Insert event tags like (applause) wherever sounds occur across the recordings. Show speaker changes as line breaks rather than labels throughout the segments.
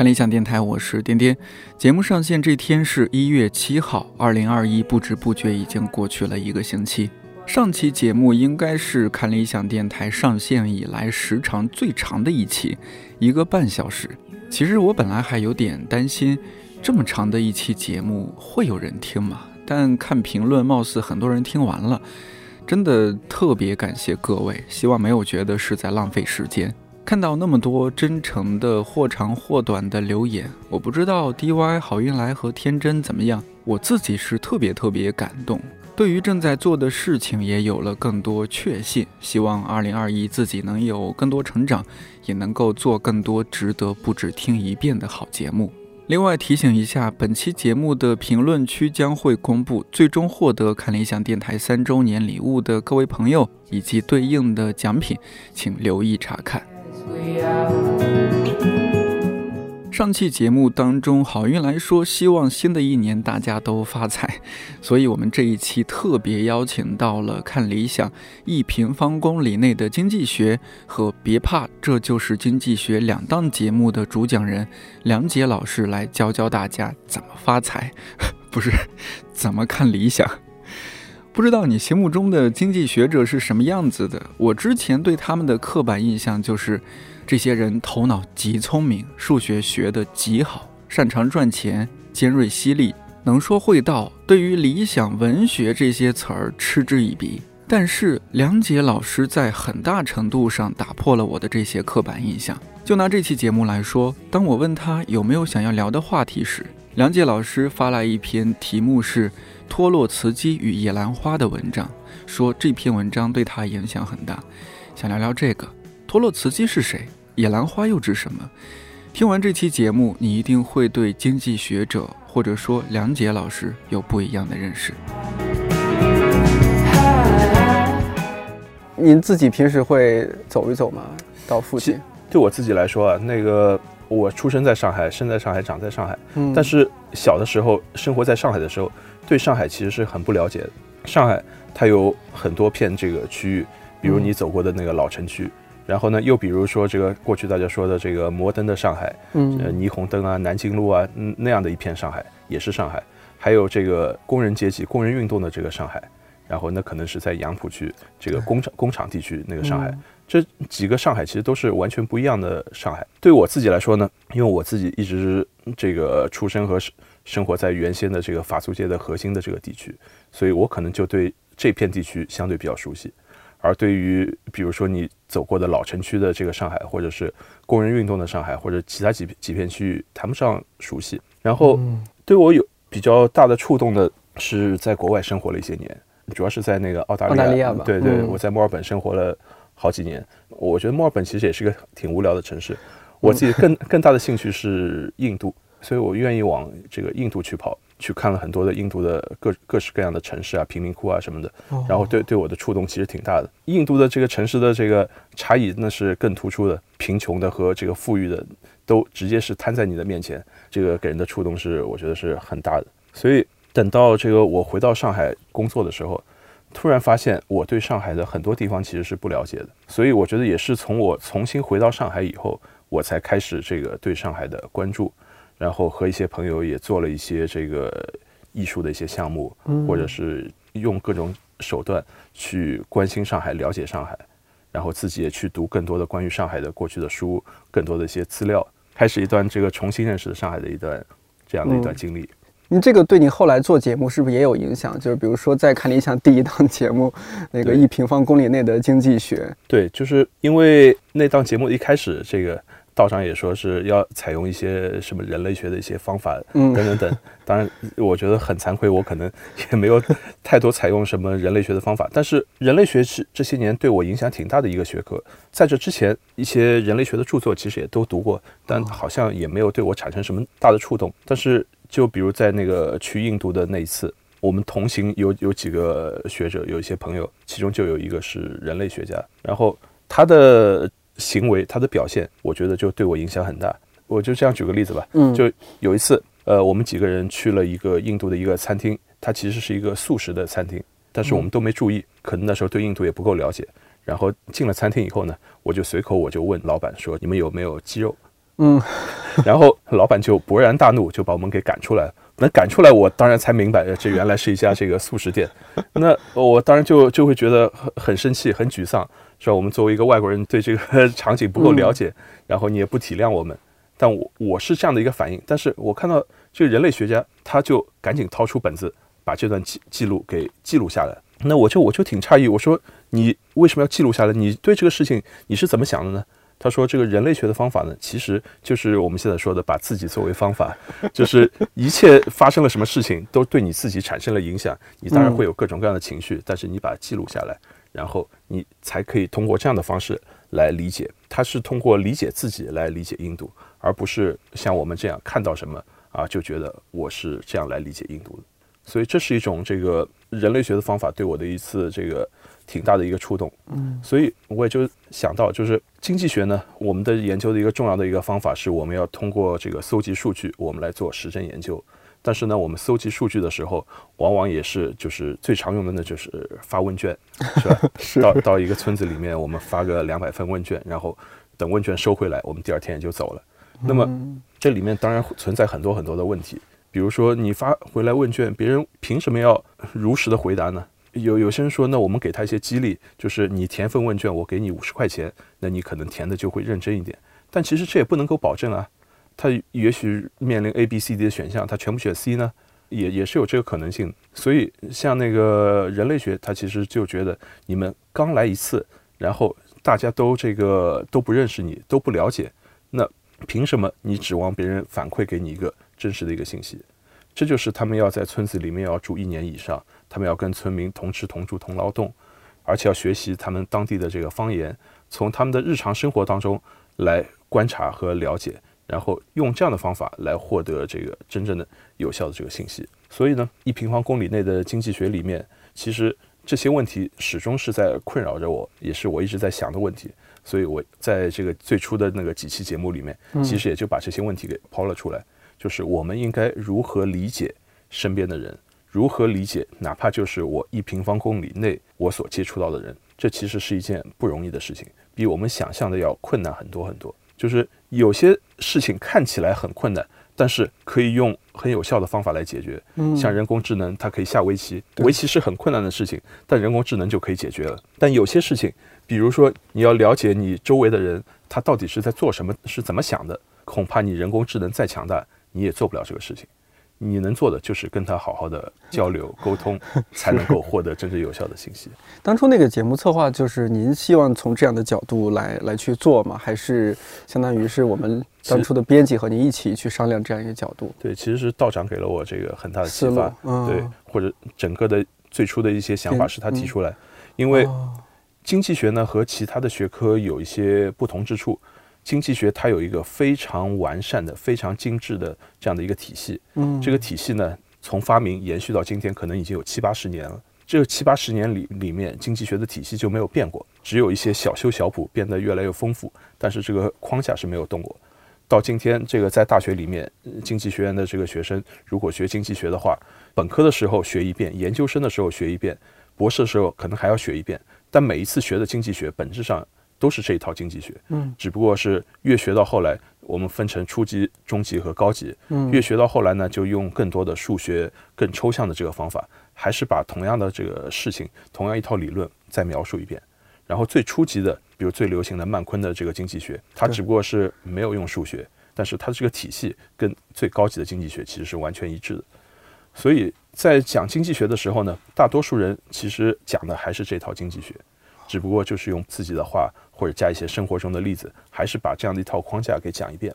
看理想电台，我是颠颠。节目上线这天是一月七号，二零二一，不知不觉已经过去了一个星期。上期节目应该是看理想电台上线以来时长最长的一期，一个半小时。其实我本来还有点担心，这么长的一期节目会有人听吗？但看评论，貌似很多人听完了，真的特别感谢各位，希望没有觉得是在浪费时间。看到那么多真诚的或长或短的留言，我不知道 DY 好运来和天真怎么样，我自己是特别特别感动。对于正在做的事情也有了更多确信，希望2021自己能有更多成长，也能够做更多值得不止听一遍的好节目。另外提醒一下，本期节目的评论区将会公布最终获得看理想电台三周年礼物的各位朋友以及对应的奖品，请留意查看。上期节目当中，好运来说，希望新的一年大家都发财，所以我们这一期特别邀请到了看理想一平方公里内的经济学和别怕这就是经济学两档节目的主讲人梁杰老师来教教大家怎么发财，(laughs) 不是怎么看理想。不知道你心目中的经济学者是什么样子的？我之前对他们的刻板印象就是。这些人头脑极聪明，数学学得极好，擅长赚钱，尖锐犀利，能说会道，对于理想、文学这些词儿嗤之以鼻。但是梁杰老师在很大程度上打破了我的这些刻板印象。就拿这期节目来说，当我问他有没有想要聊的话题时，梁杰老师发来一篇题目是《托洛茨基与野兰花》的文章，说这篇文章对他影响很大，想聊聊这个。托洛茨基是谁？野兰花又指什么？听完这期节目，你一定会对经济学者或者说梁杰老师有不一样的认识。
您自己平时会走一走吗？到附近？
对我自己来说啊，那个我出生在上海，生在上海，长在上海，
嗯
但是小的时候生活在上海的时候，对上海其实是很不了解的。上海它有很多片这个区域，比如你走过的那个老城区，然后呢，又比如说这个过去大家说的这个摩登的上海，呃，
嗯
霓虹灯啊，南京路啊，嗯，那样的一片上海也是上海，还有这个工人阶级、工人运动的这个上海，然后那可能是在杨浦区这个工厂工厂地区那个上海，
嗯。
这几个上海其实都是完全不一样的上海。对我自己来说呢，因为我自己一直这个出生和生生活在原先的这个法租界的核心的这个地区，所以我可能就对这片地区相对比较熟悉。而对于比如说你走过的老城区的这个上海，或者是工人运动的上海，或者其他几几片区域，谈不上熟悉。然后
嗯
对我有比较大的触动的是在国外生活了一些年，主要是在那个澳大利亚。
澳大利亚吧
对对，
嗯
我在墨尔本生活了好几年。我觉得墨尔本其实也是个挺无聊的城市。我自己更更大的兴趣是印度，所以我愿意往这个印度去跑，去看了很多的印度的各各式各样的城市啊、贫民窟啊什么的。
哦
然后对对我的触动其实挺大的。印度的这个城市的这个差异那是更突出的，贫穷的和这个富裕的都直接是摊在你的面前，这个给人的触动是我觉得是很大的。所以等到这个我回到上海工作的时候，突然发现我对上海的很多地方其实是不了解的，所以我觉得也是从我重新回到上海以后，我才开始这个对上海的关注，然后和一些朋友也做了一些这个艺术的一些项目，
嗯
或者是用各种手段去关心上海、了解上海，然后自己也去读更多的关于上海的过去的书，更多的一些资料，开始一段这个重新认识上海的一段这样的一段
嗯
经历。
你这个对你后来做节目是不是也有影响？就是比如说在看理想第一档节目，那个一平方公里内的经济学，
对，就是因为那档节目一开始，这个道长也说是要采用一些什么人类学的一些方法，
嗯
等等等。(laughs) 当然，我觉得很惭愧，我可能也没有太多采用什么人类学的方法。但是人类学是这些年对我影响挺大的一个学科。在这之前，一些人类学的著作其实也都读过，但好像也没有对我产生什么大的触动。但是就比如在那个去印度的那一次，我们同行有有几个学者，有一些朋友，其中就有一个是人类学家，然后他的行为、他的表现，我觉得就对我影响很大。我就这样举个例子吧，
嗯，
就有一次，呃，我们几个人去了一个印度的一个餐厅，它其实是一个素食的餐厅，但是我们都没注意，可能那时候对印度也不够了解。然后进了餐厅以后呢，我就随口我就问老板说：“你们有没有鸡肉？”
嗯，(laughs) (laughs)
然后老板就勃然大怒，就把我们给赶出来了。那赶出来，我当然才明白，呃这原来是一家这个素食店。那我当然就就会觉得很很生气、很沮丧，是吧？我们作为一个外国人，对这个 (laughs) 场景不够了解，然后你也不体谅我们。但我我是这样的一个反应，但是我看到这个人类学家，他就赶紧掏出本子，把这段记记录给记录下来。那我就我就挺诧异，我说你为什么要记录下来？你对这个事情你是怎么想的呢？他说这个人类学的方法呢，其实就是我们现在说的把自己作为方法，(laughs) 就是一切发生了什么事情都对你自己产生了影响，你当然会有各种各样的情绪，但是你把它记录下来，然后你才可以通过这样的方式来理解。他是通过理解自己来理解印度，而不是像我们这样看到什么啊就觉得我是这样来理解印度的。所以这是一种这个人类学的方法对我的一次这个挺大的一个触动。嗯，所以我也就想到，就是经济学呢，我们的研究的一个重要的一个方法是我们要通过这个搜集数据，我们来做实证研究。但是呢，我们搜集数据的时候，往往也是就是最常用的呢，就是发问卷，是吧？(laughs)
是
到到一个村子里面，我们发个两百份问卷，然后等问卷收回来，我们第二天也就走了。那么这里面当然存在很多很多的问题，比如说你发回来问卷，别人凭什么要如实的回答呢？有有些人说，那我们给他一些激励，就是你填份问卷，我给你五十块钱，那你可能填的就会认真一点。但其实这也不能够保证啊，他也许面临 A、B、C、D 的选项，他全部选 C 呢，也也是有这个可能性。所以像那个人类学，他其实就觉得你们刚来一次，然后大家都这个都不认识你，都不了解，那凭什么你指望别人反馈给你一个真实的一个信息？这就是他们要在村子里面要住一年以上，他们要跟村民同吃同住同劳动，而且要学习他们当地的这个方言，从他们的日常生活当中来观察和了解，然后用这样的方法来获得这个真正的有效的这个信息。所以呢，一平方公里内的经济学里面，其实这些问题始终是在困扰着我，也是我一直在想的问题。所以我在这个最初的那个几期节目里面，其实也就把这些问题给抛了出来。就是我们应该如何理解身边的人，如何理解哪怕就是我一平方公里内我所接触到的人，这其实是一件不容易的事情，比我们想象的要困难很多很多。就是有些事情看起来很困难，但是可以用很有效的方法来解决。
嗯
像人工智能，它可以下围棋，围棋是很困难的事情，但人工智能就可以解决了。但有些事情，比如说你要了解你周围的人，他到底是在做什么，是怎么想的，恐怕你人工智能再强大，你也做不了这个事情。你能做的就是跟他好好的交流沟通，(laughs) 才能够获得真正有效的信息。
当初那个节目策划，就是您希望从这样的角度来来去做吗？还是相当于是我们当初的编辑和您一起去商量这样一个角度？
对，其实是道长给了我这个很大的启发，，
嗯，
对，或者整个的最初的一些想法是他提
嗯
出来，因为
哦
经济学呢和其他的学科有一些不同之处。经济学它有一个非常完善的、非常精致的这样的一个体系，
嗯，
这个体系呢，从发明延续到今天，可能已经有七八十年了。这七八十年里里面，经济学的体系就没有变过，只有一些小修小补，变得越来越丰富，但是这个框架是没有动过。到今天，这个在大学里面，呃经济学院的这个学生，如果学经济学的话，本科的时候学一遍，研究生的时候学一遍，博士的时候可能还要学一遍。但每一次学的经济学，本质上都是这一套经济学，
嗯，
只不过是越学到后来，我们分成初级、中级和高级，
嗯
越学到后来呢，就用更多的数学、更抽象的这个方法，还是把同样的这个事情、同样一套理论再描述一遍。然后最初级的，比如最流行的曼昆的这个经济学，它只不过是没有用数学，但是它这个体系跟最高级的经济学其实是完全一致的。所以在讲经济学的时候呢，大多数人其实讲的还是这套经济学，只不过就是用自己的话或者加一些生活中的例子，还是把这样的一套框架给讲一遍。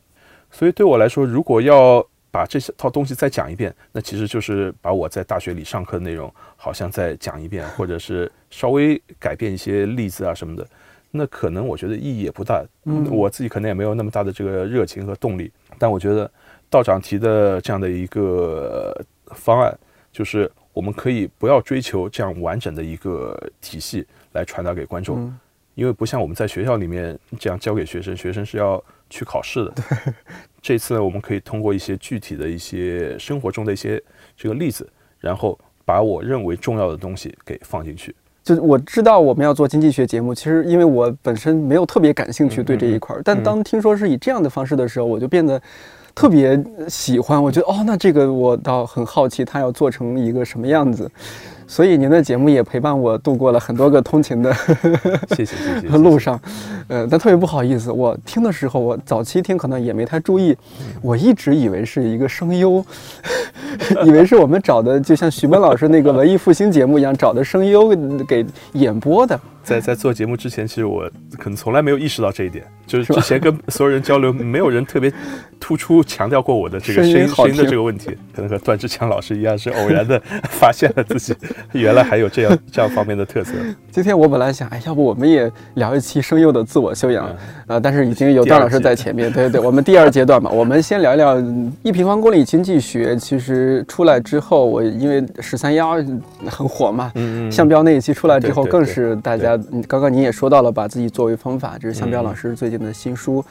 所以对我来说，如果要把这些套东西再讲一遍，那其实就是把我在大学里上课的内容好像再讲一遍，或者是稍微改变一些例子啊什么的。那可能我觉得意义也不大，
嗯
我自己可能也没有那么大的这个热情和动力。但我觉得道长提的这样的一个方案，就是我们可以不要追求这样完整的一个体系来传达给观众，
嗯
因为不像我们在学校里面这样教给学生，学生是要去考试的。对这次呢，我们可以通过一些具体的一些生活中的一些这个例子，然后把我认为重要的东西给放进去。
就我知道我们要做经济学节目，其实因为我本身没有特别感兴趣对这一块儿，但当听说是以这样的方式的时候，我就变得特别喜欢。我觉得哦，那这个我倒很好奇，它要做成一个什么样子。所以您的节目也陪伴我度过了很多个通勤的 (laughs)
谢谢 (laughs) 谢谢。
路上，呃，但特别不好意思，我听的时候，我早期听可能也没太注意，我一直以为是一个声优，(laughs) 以为是我们找的，就像徐奔老师那个文艺复兴节目一样，找的声优给演播的。
在在做节目之前，其实我可能从来没有意识到这一点，就是之前跟所有人交流，没有人特别突出强调过我的这个声音声音的这个问题，可能和段志强老师一样，是偶然的发现了自己 (laughs) 原来还有这样 (laughs) 这样方面的特色。
今天我本来想，哎，要不我们也聊一期声优的自我修养，呃，但是已经有段老师在前面，对对对，(laughs) 我们第二阶段嘛，我们先聊聊一平方公里经济学。其实出来之后，我因为十三幺很火嘛，嗯嗯，向标那一期出来之后，更是大家。嗯，刚刚您也说到了，把自己作为方法，这是向彪老师最近的新书，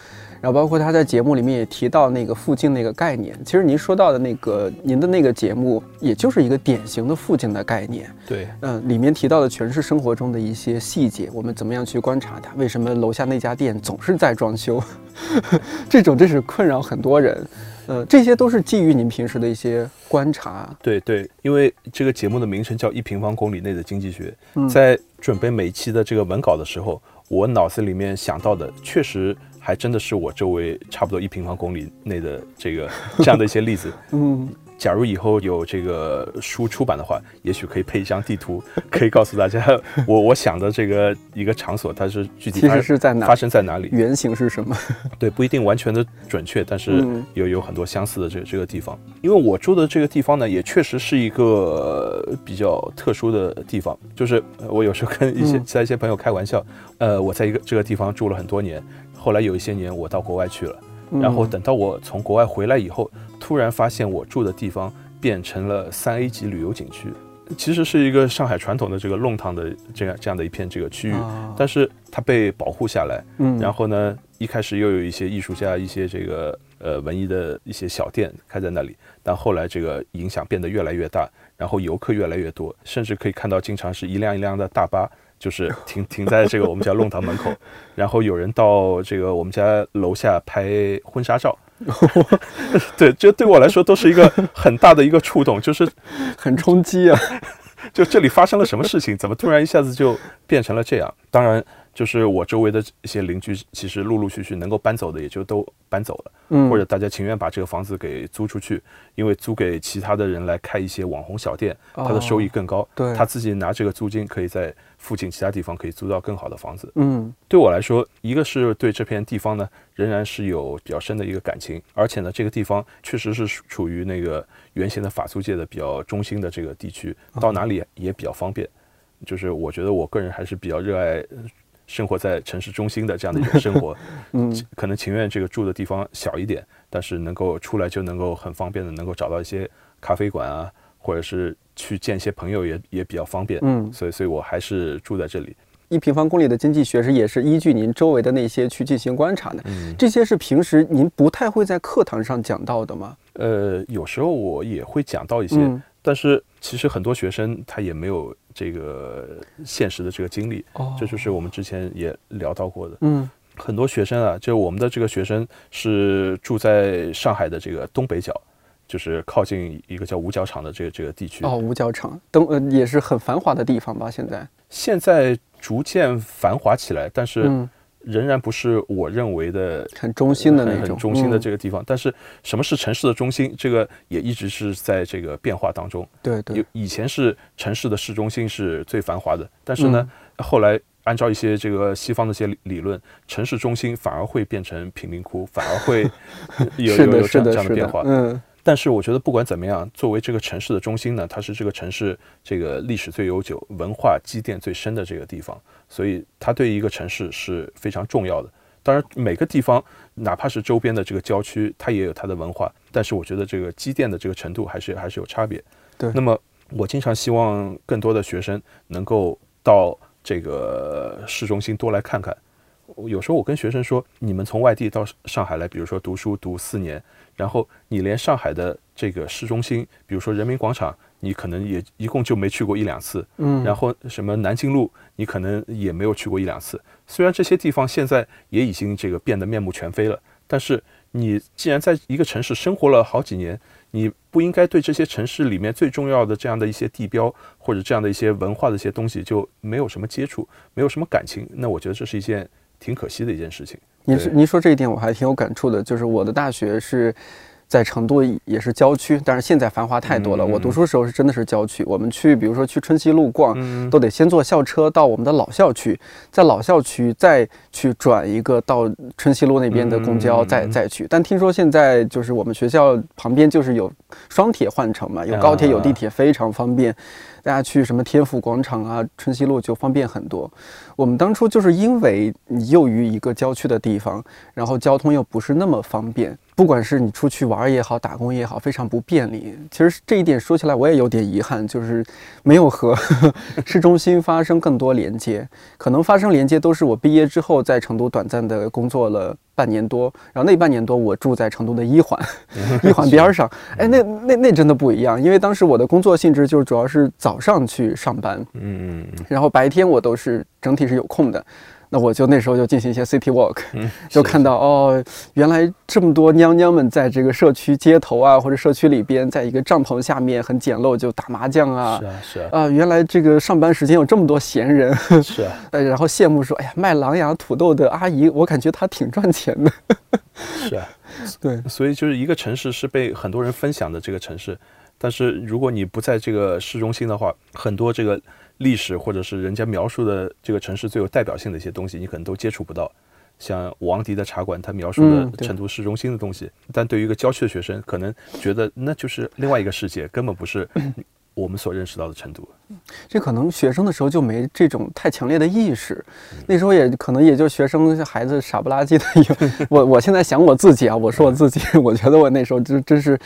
然后包括他在节目里面也提到那个附近那个概念。其实您说到的那个您的那个节目，也就是一个典型的附近的概念。
对，
嗯，里面提到的全是生活中的一些细节，我们怎么样去观察它？为什么楼下那家店总是在装修？(laughs) 这种真是困扰很多人。呃，这些都是基于您平时的一些观察。
对对，因为这个节目的名称叫《一平方公里内的经济学》。在准备每期的这个文稿的时候，我脑子里面想到的，确实还真的是我周围差不多一平方公里内的这个这样的一些例子。(laughs) 嗯。假如以后有这个书出版的话，也许可以配一张地图，(laughs) 可以告诉大家我我想的这个一个场所，它是具体
其实是在哪
发生在哪里，
原型是什么？(laughs)
对，不一定完全的准确，但是有有很多相似的这个这个地方。因为我住的这个地方呢，也确实是一个比较特殊的地方。就是我有时候跟一些其他一些朋友开玩笑，呃，我在一个这个地方住了很多年，后来有一些年我到国外去了。然后等到我从国外回来以后，突然发现我住的地方变成了三 A 级旅游景区，其实是一个上海传统的这个弄堂的这样这样的一片这个区域，但是它被保护下来。嗯，然后呢，一开始又有一些艺术家、一些这个呃文艺的一些小店开在那里，但后来这个影响变得越来越大，然后游客越来越多，甚至可以看到经常是一辆一辆的大巴。就是停 (laughs) 停在这个我们家弄堂门口，(laughs) 然后有人到这个我们家楼下拍婚纱照，(laughs) 对，这对我来说都是一个很大的一个触动，就是
很冲击啊！
就这里发生了什么事情？怎么突然一下子就变成了这样？当然。就是我周围的一些邻居，其实陆陆续续能够搬走的，也就都搬走了，嗯，或者大家情愿把这个房子给租出去，因为租给其他的人来开一些网红小店，他的收益更高，
对，
他自己拿这个租金可以在附近其他地方可以租到更好的房子，嗯，对我来说，一个是对这片地方呢，仍然是有比较深的一个感情，而且呢，这个地方确实是处于那个原先的法租界的比较中心的这个地区，到哪里也比较方便，就是我觉得我个人还是比较热爱。生活在城市中心的这样的一种生活，(laughs) 嗯，可能情愿这个住的地方小一点，但是能够出来就能够很方便的能够找到一些咖啡馆啊，或者是去见一些朋友也也比较方便，嗯，所以所以我还是住在这里。
一平方公里的经济学是也是依据您周围的那些去进行观察的，嗯，这些是平时您不太会在课堂上讲到的吗？
呃，有时候我也会讲到一些，但是其实很多学生他也没有。这个现实的这个经历，这就是我们之前也聊到过的。嗯，很多学生啊，就我们的这个学生是住在上海的这个东北角，就是靠近一个叫五角场的这个这个地区。
哦，五角场，东呃也是很繁华的地方吧？现在
现在逐渐繁华起来，但是。仍然不是我认为的
很中心的那
种中心的这个地方，但是什么是城市的中心？这个也一直是在这个变化当中。
对对，
以前是城市的市中心是最繁华的，但是呢，后来按照一些这个西方的一些理论，城市中心反而会变成贫民窟，反而会 (laughs) 有有有这样的变化。嗯。但是我觉得不管怎么样，作为这个城市的中心呢，它是这个城市这个历史最悠久、文化积淀最深的这个地方，所以它对于一个城市是非常重要的。当然，每个地方哪怕是周边的这个郊区，它也有它的文化，但是我觉得这个积淀的这个程度还是还是有差别。
对。
那么我经常希望更多的学生能够到这个市中心多来看看。有时候我跟学生说，你们从外地到上海来，比如说读书读四年，然后你连上海的这个市中心，比如说人民广场，你可能也一共就没去过一两次，
嗯，
然后什么南京路，你可能也没有去过一两次。虽然这些地方现在也已经这个变得面目全非了，但是你既然在一个城市生活了好几年，你不应该对这些城市里面最重要的这样的一些地标或者这样的一些文化的一些东西就没有什么接触，没有什么感情？那我觉得这是一件挺可惜的一件事情。
您是您说这一点我还挺有感触的，就是我的大学是在成都，也是郊区，但是现在繁华太多了。
嗯
我读书的时候是真的是郊区，我们去比如说去春熙路逛，
嗯
都得先坐校车到我们的老校区，在老校区再去转一个到春熙路那边的公交，
嗯
再再去。但听说现在就是我们学校旁边就是有双铁换乘嘛，有高铁有地铁，非常方便。大家去什么天府广场啊、春熙路就方便很多。我们当初就是因为你又于一个郊区的地方，然后交通又不是那么方便，不管是你出去玩也好，打工也好，非常不便利。其实这一点说起来我也有点遗憾，就是没有和 (laughs) 市中心发生更多连接。可能发生连接都是我毕业之后在成都短暂的工作了半年多，然后那半年多我住在成都的一环，(laughs) 一环边儿上。哎，那那那真的不一样，因为当时我的工作性质就是主要是早上去上班，
嗯。
然后白天我都是整体是有空的，那我就那时候就进行一些 city walk，
嗯，(laughs)
就看到哦，原来这么多娘娘们在这个社区街头啊，或者社区里边，在一个帐篷下面很简陋就打麻将啊
是。啊是啊。
啊，原来这个上班时间有这么多闲人，(laughs)
是啊。
呃，然后羡慕说，哎呀，卖狼牙土豆的阿姨，我感觉她挺赚钱的。(laughs)
是啊，
对，
所以就是一个城市是被很多人分享的这个城市，但是如果你不在这个市中心的话，很多这个历史或者是人家描述的这个城市最有代表性的一些东西，你可能都接触不到。像王迪的茶馆，他描述的成都市中心的东西，但对于一个郊区的学生，可能觉得那就是另外一个世界，根本不是 (coughs) 我们所认识到的成都。
这可能学生的时候就没这种太强烈的意识，那时候也可能也就学生孩子傻不拉几的有。(laughs) 我我现在想我自己啊，我说我自己，(laughs) 我觉得我那时候真真是，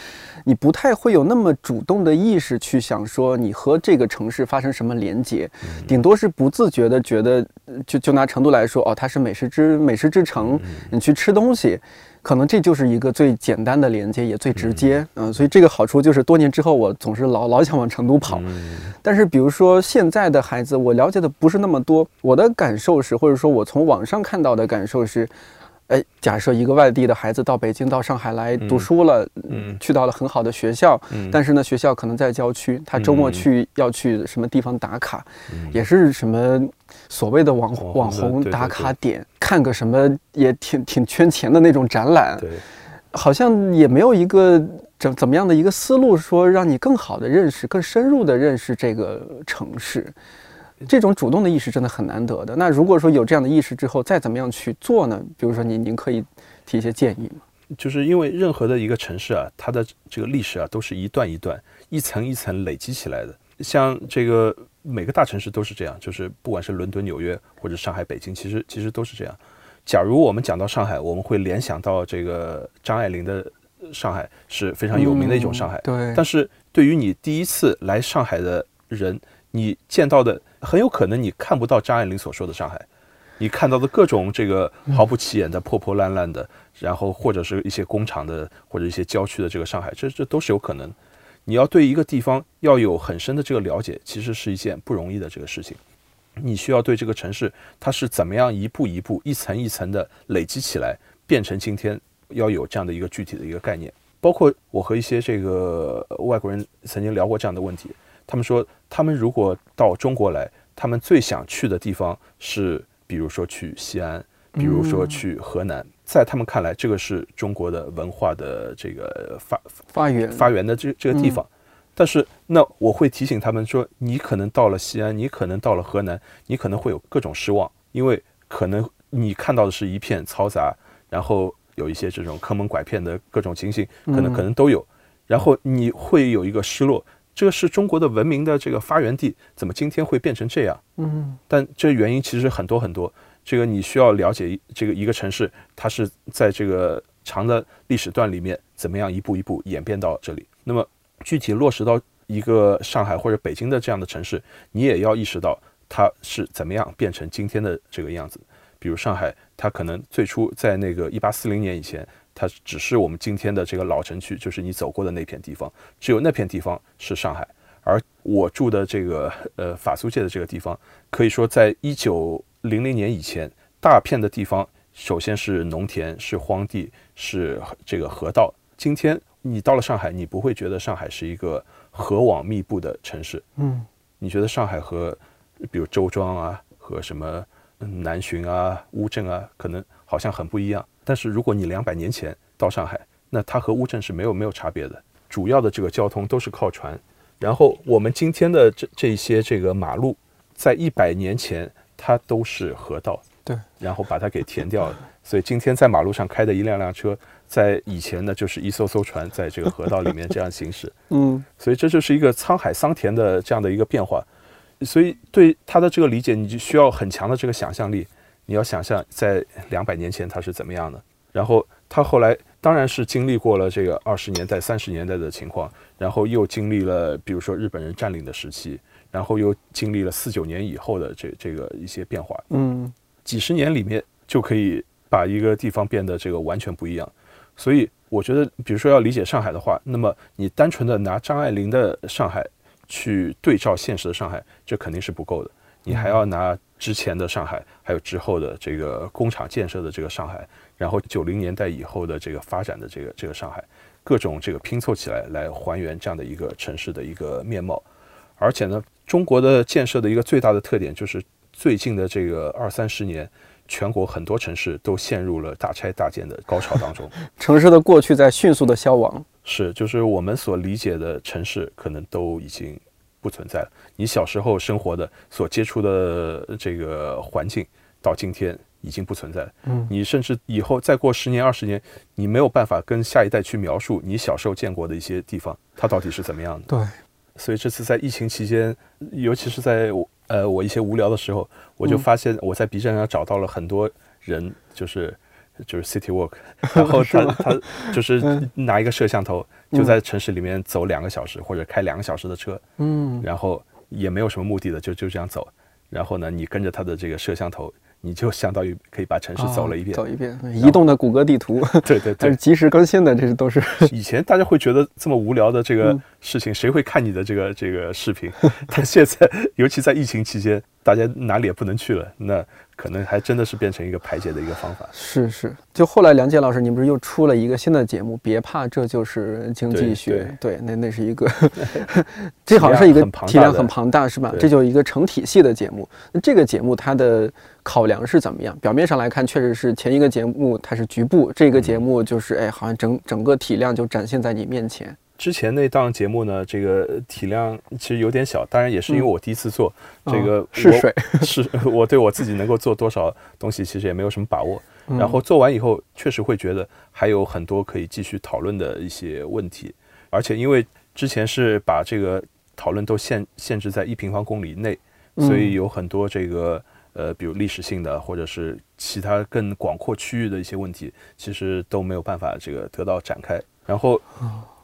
你不太会有那么主动的意识去想说你和这个城市发生什么连接，顶多是不自觉的觉得，呃就就拿成都来说，哦，它是美食之美食之城，你去吃东西。可能这就是一个最简单的连接，也最直接，嗯、所以这个好处就是多年之后，我总是老老想往成都跑，
嗯
但是，比如说现在的孩子，我了解的不是那么多。我的感受是，或者说我从网上看到的感受是，哎，假设一个外地的孩子到北京、到上海来读书了，
嗯
去到了很好的学校，
嗯
但是呢，学校可能在郊区，他周末
嗯
去要去什么地方打卡，
嗯
也是什么所谓的网
网红
打卡
对
点，看个什么也挺挺圈钱的那种展览，
对，
好像也没有一个怎怎么样的一个思路，说让你更好的认识、更深入的认识这个城市。这种主动的意识真的很难得的。那如果说有这样的意识之后，再怎么样去做呢？比如说您，您可以提一些建议吗？
就是因为任何的一个城市啊，它的这个历史啊，都是一段一段、一层一层累积起来的。像这个每个大城市都是这样，就是不管是伦敦、纽约或者上海、北京，其实其实都是这样。假如我们讲到上海，我们会联想到这个张爱玲的上海是非常有名的一种上海。
嗯对，
但是对于你第一次来上海的人，你见到的很有可能你看不到张爱玲所说的上海，你看到的各种这个毫不起眼的、破破烂烂的，然后或者是一些工厂的或者一些郊区的这个上海，这这都是有可能。你要对一个地方要有很深的这个了解，其实是一件不容易的这个事情。你需要对这个城市它是怎么样一步一步、一层一层的累积起来，变成今天要有这样的一个具体的一个概念。包括我和一些这个外国人曾经聊过这样的问题，他们说，他们如果到中国来，他们最想去的地方是，比如说去西安，比如说去河南，在他们看来，这个是中国的文化的这个发
发源。
发源的这这个地方。但是，那我会提醒他们说，你可能到了西安，你可能到了河南，你可能会有各种失望，因为可能你看到的是一片嘈杂，然后有一些这种坑蒙拐骗的各种情形，可能可能都有，然后你会有一个失落。这个是中国的文明的这个发源地，怎么今天会变成这样？
嗯
但这原因其实很多很多。这个你需要了解这个一个城市，它是在这个长的历史段里面怎么样一步一步演变到这里。那么具体落实到一个上海或者北京的这样的城市，你也要意识到它是怎么样变成今天的这个样子。比如上海，它可能最初在那个一八四零年以前，它只是我们今天的这个老城区，就是你走过的那片地方，只有那片地方是上海。而我住的这个呃法租界的这个地方，可以说在一九零零年以前，大片的地方首先是农田，是荒地，是这个河道。今天你到了上海，你不会觉得上海是一个河网密布的城市，
嗯，
你觉得上海和比如周庄啊，和什么南浔啊、乌镇啊，可能好像很不一样。但是如果你两百年前到上海，那它和乌镇是没有没有差别的。主要的这个交通都是靠船。然后我们今天的这这些这个马路，在一百年前它都是河道，
对，
然后把它给填掉了。所以今天在马路上开的一辆辆车，在以前呢就是一艘艘船在这个河道里面这样行驶。(laughs)
嗯，
所以这就是一个沧海桑田的这样的一个变化。所以对它的这个理解，你就需要很强的这个想象力。你要想象在两百年前它是怎么样的，然后它后来当然是经历过了这个二十年代、三十年代的情况。然后又经历了，比如说日本人占领的时期，然后又经历了四九年以后的这这个一些变化，
嗯，
几十年里面就可以把一个地方变得这个完全不一样。所以我觉得，比如说要理解上海的话，那么你单纯的拿张爱玲的上海去对照现实的上海，这肯定是不够的。你还要拿之前的上海，还有之后的这个工厂建设的这个上海，然后九零年代以后的这个发展的这个这个上海。各种这个拼凑起来，来还原这样的一个城市的一个面貌。而且呢，中国的建设的一个最大的特点就是，最近的这个二三十年，全国很多城市都陷入了大拆大建的高潮当中。(laughs)
城市的过去在迅速的消亡。
是，就是我们所理解的城市，可能都已经不存在了。你小时候生活的、所接触的这个环境，到今天。已经不存在了。
嗯，
你甚至以后再过十年、二十年，你没有办法跟下一代去描述你小时候见过的一些地方，它到底是怎么样的。
对，
所以这次在疫情期间，尤其是在我呃我一些无聊的时候，我就发现我在 B 站上找到了很多人，就是就是 City Walk，(laughs) 然后他他就是拿一个摄像头，就在城市里面走两个小时或者开两个小时的车，
嗯，
然后也没有什么目的的，就就这样走，然后呢，你跟着他的这个摄像头。你就相当于可以把城市走了一遍，
走一遍，移动的谷歌地图，
对 (laughs) 对对，
是及时更新的，这些都是。
以前大家会觉得这么无聊的这个事情，谁会看你的这个这个视频？(laughs) 但现在，尤其在疫情期间，大家哪里也不能去了，那。可能还真的是变成一个排解的一个方法。
是是，就后来梁杰老师，你不是又出了一个新的节目？别怕，这就是经济学。对，那那是一个，(laughs) 这好像是一个体量很庞大，是吧？这就是一个成体系的节目。那这个节目它的考量是怎么样？表面上来看，确实是前一个节目它是局部，这个节目就是哎，好像整整个体量就展现在你面前。
之前那档节目呢，这个体量其实有点小，当然也是因为我第一次做，这个
试水，(laughs)
是我对我自己能够做多少东西，其实也没有什么把握。然后做完以后，确实会觉得还有很多可以继续讨论的一些问题，而且因为之前是把这个讨论都限限制在一平方公里内，所以有很多这个呃，比如历史性的或者是其他更广阔区域的一些问题，其实都没有办法这个得到展开。然后。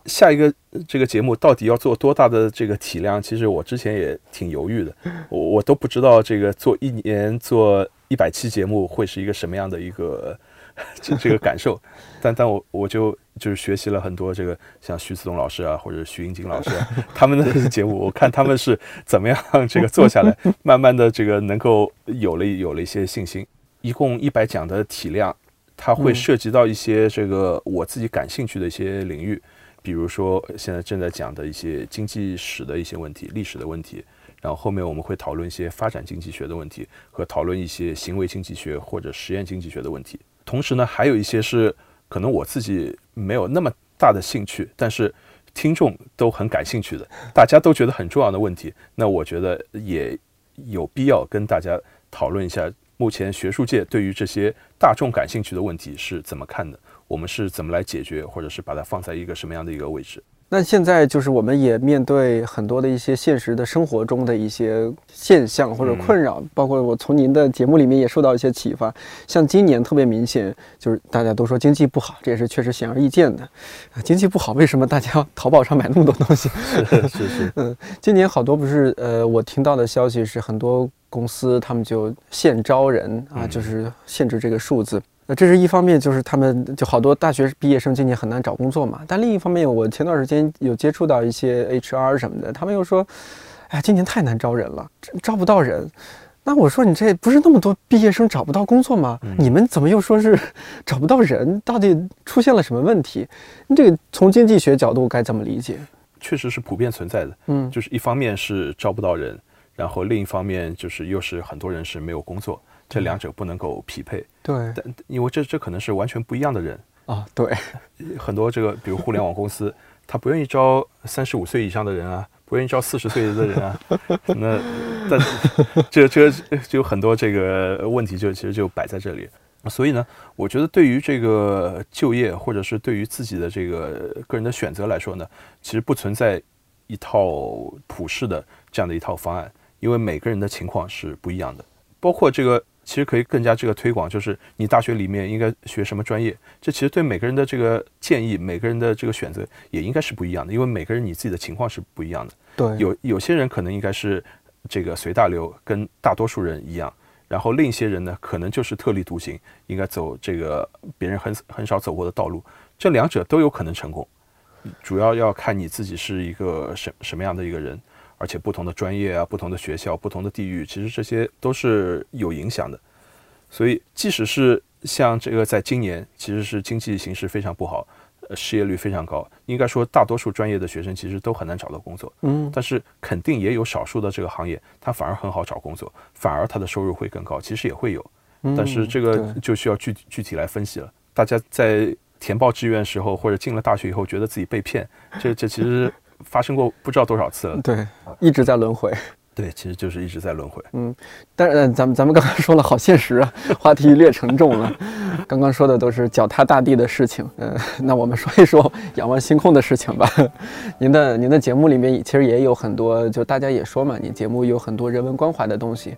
下一个这个节目到底要做多大的这个体量？其实我之前也挺犹豫的，(laughs) 我我都不知道这个做一年做一百期节目会是一个什么样的一个 (laughs) 这这个感受。(laughs) 但但我我就就是学习了很多这个像徐子东老师啊，或者徐英锦老师他们的节目，我看他们是怎么样这个做下来，慢慢的这个能够有了有了一些信心。一共一百讲的体量，它会涉及到一些这个我自己感兴趣的一些领域。比如说，现在正在讲的一些经济史的一些问题、历史的问题，然后后面我们会讨论一些发展经济学的问题，和讨论一些行为经济学或者实验经济学的问题。同时呢，还有一些是可能我自己没有那么大的兴趣，但是听众都很感兴趣的，大家都觉得很重要的问题。那我觉得也有必要跟大家讨论一下，目前学术界对于这些大众感兴趣的问题是怎么看的。我们是怎么来解决，或者是把它放在一个什么样的一个位置？
那现在就是我们也面对很多的一些现实的生活中的一些现象或者困扰，包括我从您的节目里面也受到一些启发。像今年特别明显，就是大家都说经济不好，这也是确实显而易见的。啊，经济不好，为什么大家淘宝上买那么多东西？
是是是，(laughs)
嗯，今年好多不是呃，我听到的消息是很多公司他们就限招人啊，就是限制这个数字。那这是一方面，就是他们就好多大学毕业生今年很难找工作嘛。但另一方面，我前段时间有接触到一些 HR 什么的，他们又说，哎，今年太难招人了，招不到人。那我说，你这不是那么多毕业生找不到工作吗？你们怎么又说是 (laughs) 找不到人？到底出现了什么问题？这个从经济学角度该怎么理解？
确实是普遍存在的。嗯，就是一方面是招不到人，然后另一方面就是又是很多人是没有工作。这两者不能够匹配，
对，
但因为这这可能是完全不一样的人
啊，对，(laughs)
很多这个比如互联网公司，他不愿意招三十五岁以上的人啊，不愿意招四十岁的人啊，(laughs) 那但这这就有很多这个问题，就其实就摆在这里。所以呢，我觉得对于这个就业或者是对于自己的这个个人的选择来说呢，其实不存在一套普世的这样的一套方案，因为每个人的情况是不一样的，包括这个。其实可以更加这个推广，就是你大学里面应该学什么专业，这其实对每个人的这个建议，每个人的这个选择也应该是不一样的，因为每个人你自己的情况是不一样的。
对，
有有些人可能应该是这个随大流，跟大多数人一样，然后另一些人呢，可能就是特立独行，应该走这个别人很很少走过的道路。这两者都有可能成功，主要要看你自己是一个什什么样的一个人。而且不同的专业啊，不同的学校，不同的地域，其实这些都是有影响的。所以，即使是像这个，在今年其实是经济形势非常不好，呃，失业率非常高，应该说大多数专业的学生其实都很难找到工作。嗯，但是肯定也有少数的这个行业，它反而很好找工作，反而它的收入会更高。其实也会有，但是这个就需要具具体来分析了。大家在填报志愿时候，或者进了大学以后，觉得自己被骗，这这其实。发生过不知道多少次了，
对，一直在轮回，
对，其实就是一直在轮回。
嗯，但是咱们咱们刚刚说了好现实啊，话题略沉重了。(laughs) 刚刚说的都是脚踏大地的事情，嗯，那我们说一说仰望星空的事情吧。(laughs) 您的您的节目里面其实也有很多，就大家也说嘛，你节目有很多人文关怀的东西。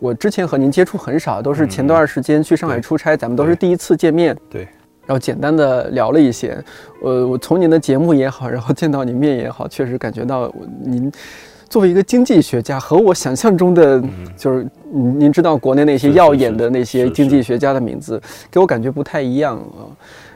我之前和您接触很少，都是前段时间去上海出差，咱们都是第一次见面。
对。
然后简单的聊了一些，呃，我从您的节目也好，(laughs) 然后见到您面也好，确实感觉到您作为一个经济学家，和我想象中的就是您您知道国内那些耀眼的那些经济学家的名字，给我感觉不太一样啊。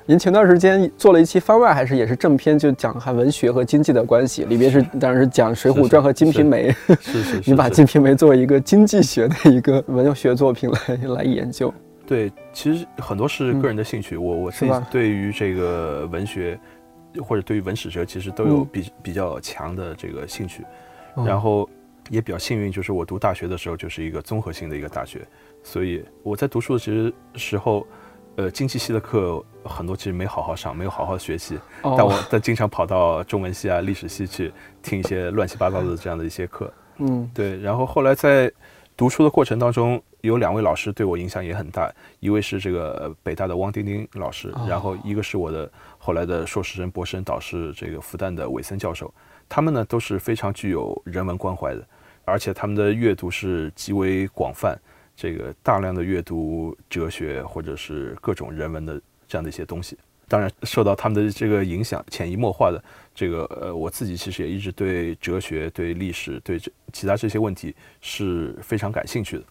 您前段时间做了一期番外，还是也是正片，就讲哈文学和经济的关系，里边是当然是讲《水浒传》和《金瓶梅》，
是是，(laughs)
你把《金瓶梅》作为一个经济学的一个文学作品来来研究。
对，其实很多是个人的兴趣。我我自己对于这个文学，或者对于文史哲，其实都有比比较强的这个兴趣。然后也比较幸运，就是我读大学的时候就是一个综合性的一个大学，所以我在读书的其实时候，呃，经济系的课很多其实没好好上，没有好好学习。但我但经常跑到中文系啊、历史系去听一些乱七八糟的这样的一些课。嗯，对。然后后来在读书的过程当中。有两位老师对我影响也很大，一位是这个北大的汪丁丁老师，然后一个是我的后来的硕士生、博士生导师，这个复旦的韦森教授。他们呢都是非常具有人文关怀的，而且他们的阅读是极为广泛，这个大量的阅读哲学或者是各种人文的这样的一些东西。当然，受到他们的这个影响，潜移默化的这个呃，我自己其实也一直对哲学、对历史、对这其他这些问题是非常感兴趣的。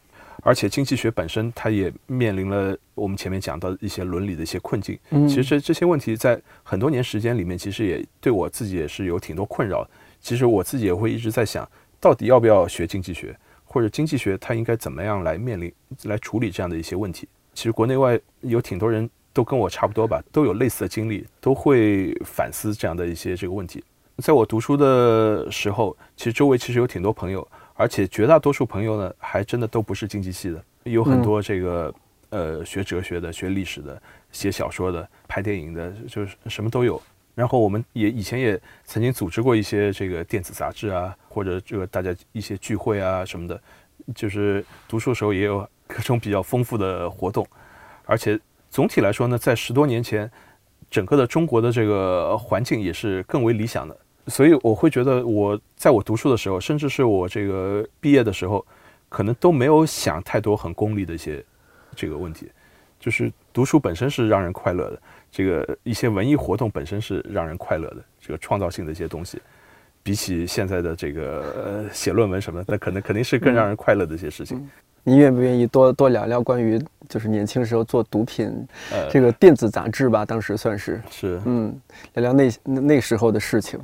而且经济学本身，它也面临了我们前面讲到一些伦理的一些困境。嗯，其实这这些问题在很多年时间里面，其实也对我自己也是有挺多困扰。其实我自己也会一直在想，到底要不要学经济学，或者经济学它应该怎么样来面临、来处理这样的一些问题。其实国内外有挺多人都跟我差不多吧，都有类似的经历，都会反思这样的一些这个问题。在我读书的时候，其实周围其实有挺多朋友。而且绝大多数朋友呢，还真的都不是经济系的，有很多这个呃学哲学的、学历史的、写小说的、拍电影的，就是什么都有。然后我们也以前也曾经组织过一些这个电子杂志啊，或者这个大家一些聚会啊什么的，就是读书的时候也有各种比较丰富的活动。而且总体来说呢，在十多年前，整个的中国的这个环境也是更为理想的。所以我会觉得，我在我读书的时候，甚至是我这个毕业的时候，可能都没有想太多很功利的一些这个问题。就是读书本身是让人快乐的，这个一些文艺活动本身是让人快乐的，这个创造性的一些东西，比起现在的这个呃写论文什么的，那可能肯定是更让人快乐的一些事情。
你愿不愿意多多聊聊关于就是年轻时候做毒品
呃，
这个电子杂志吧？当时算是，
是
嗯，聊聊那那那时候的事情。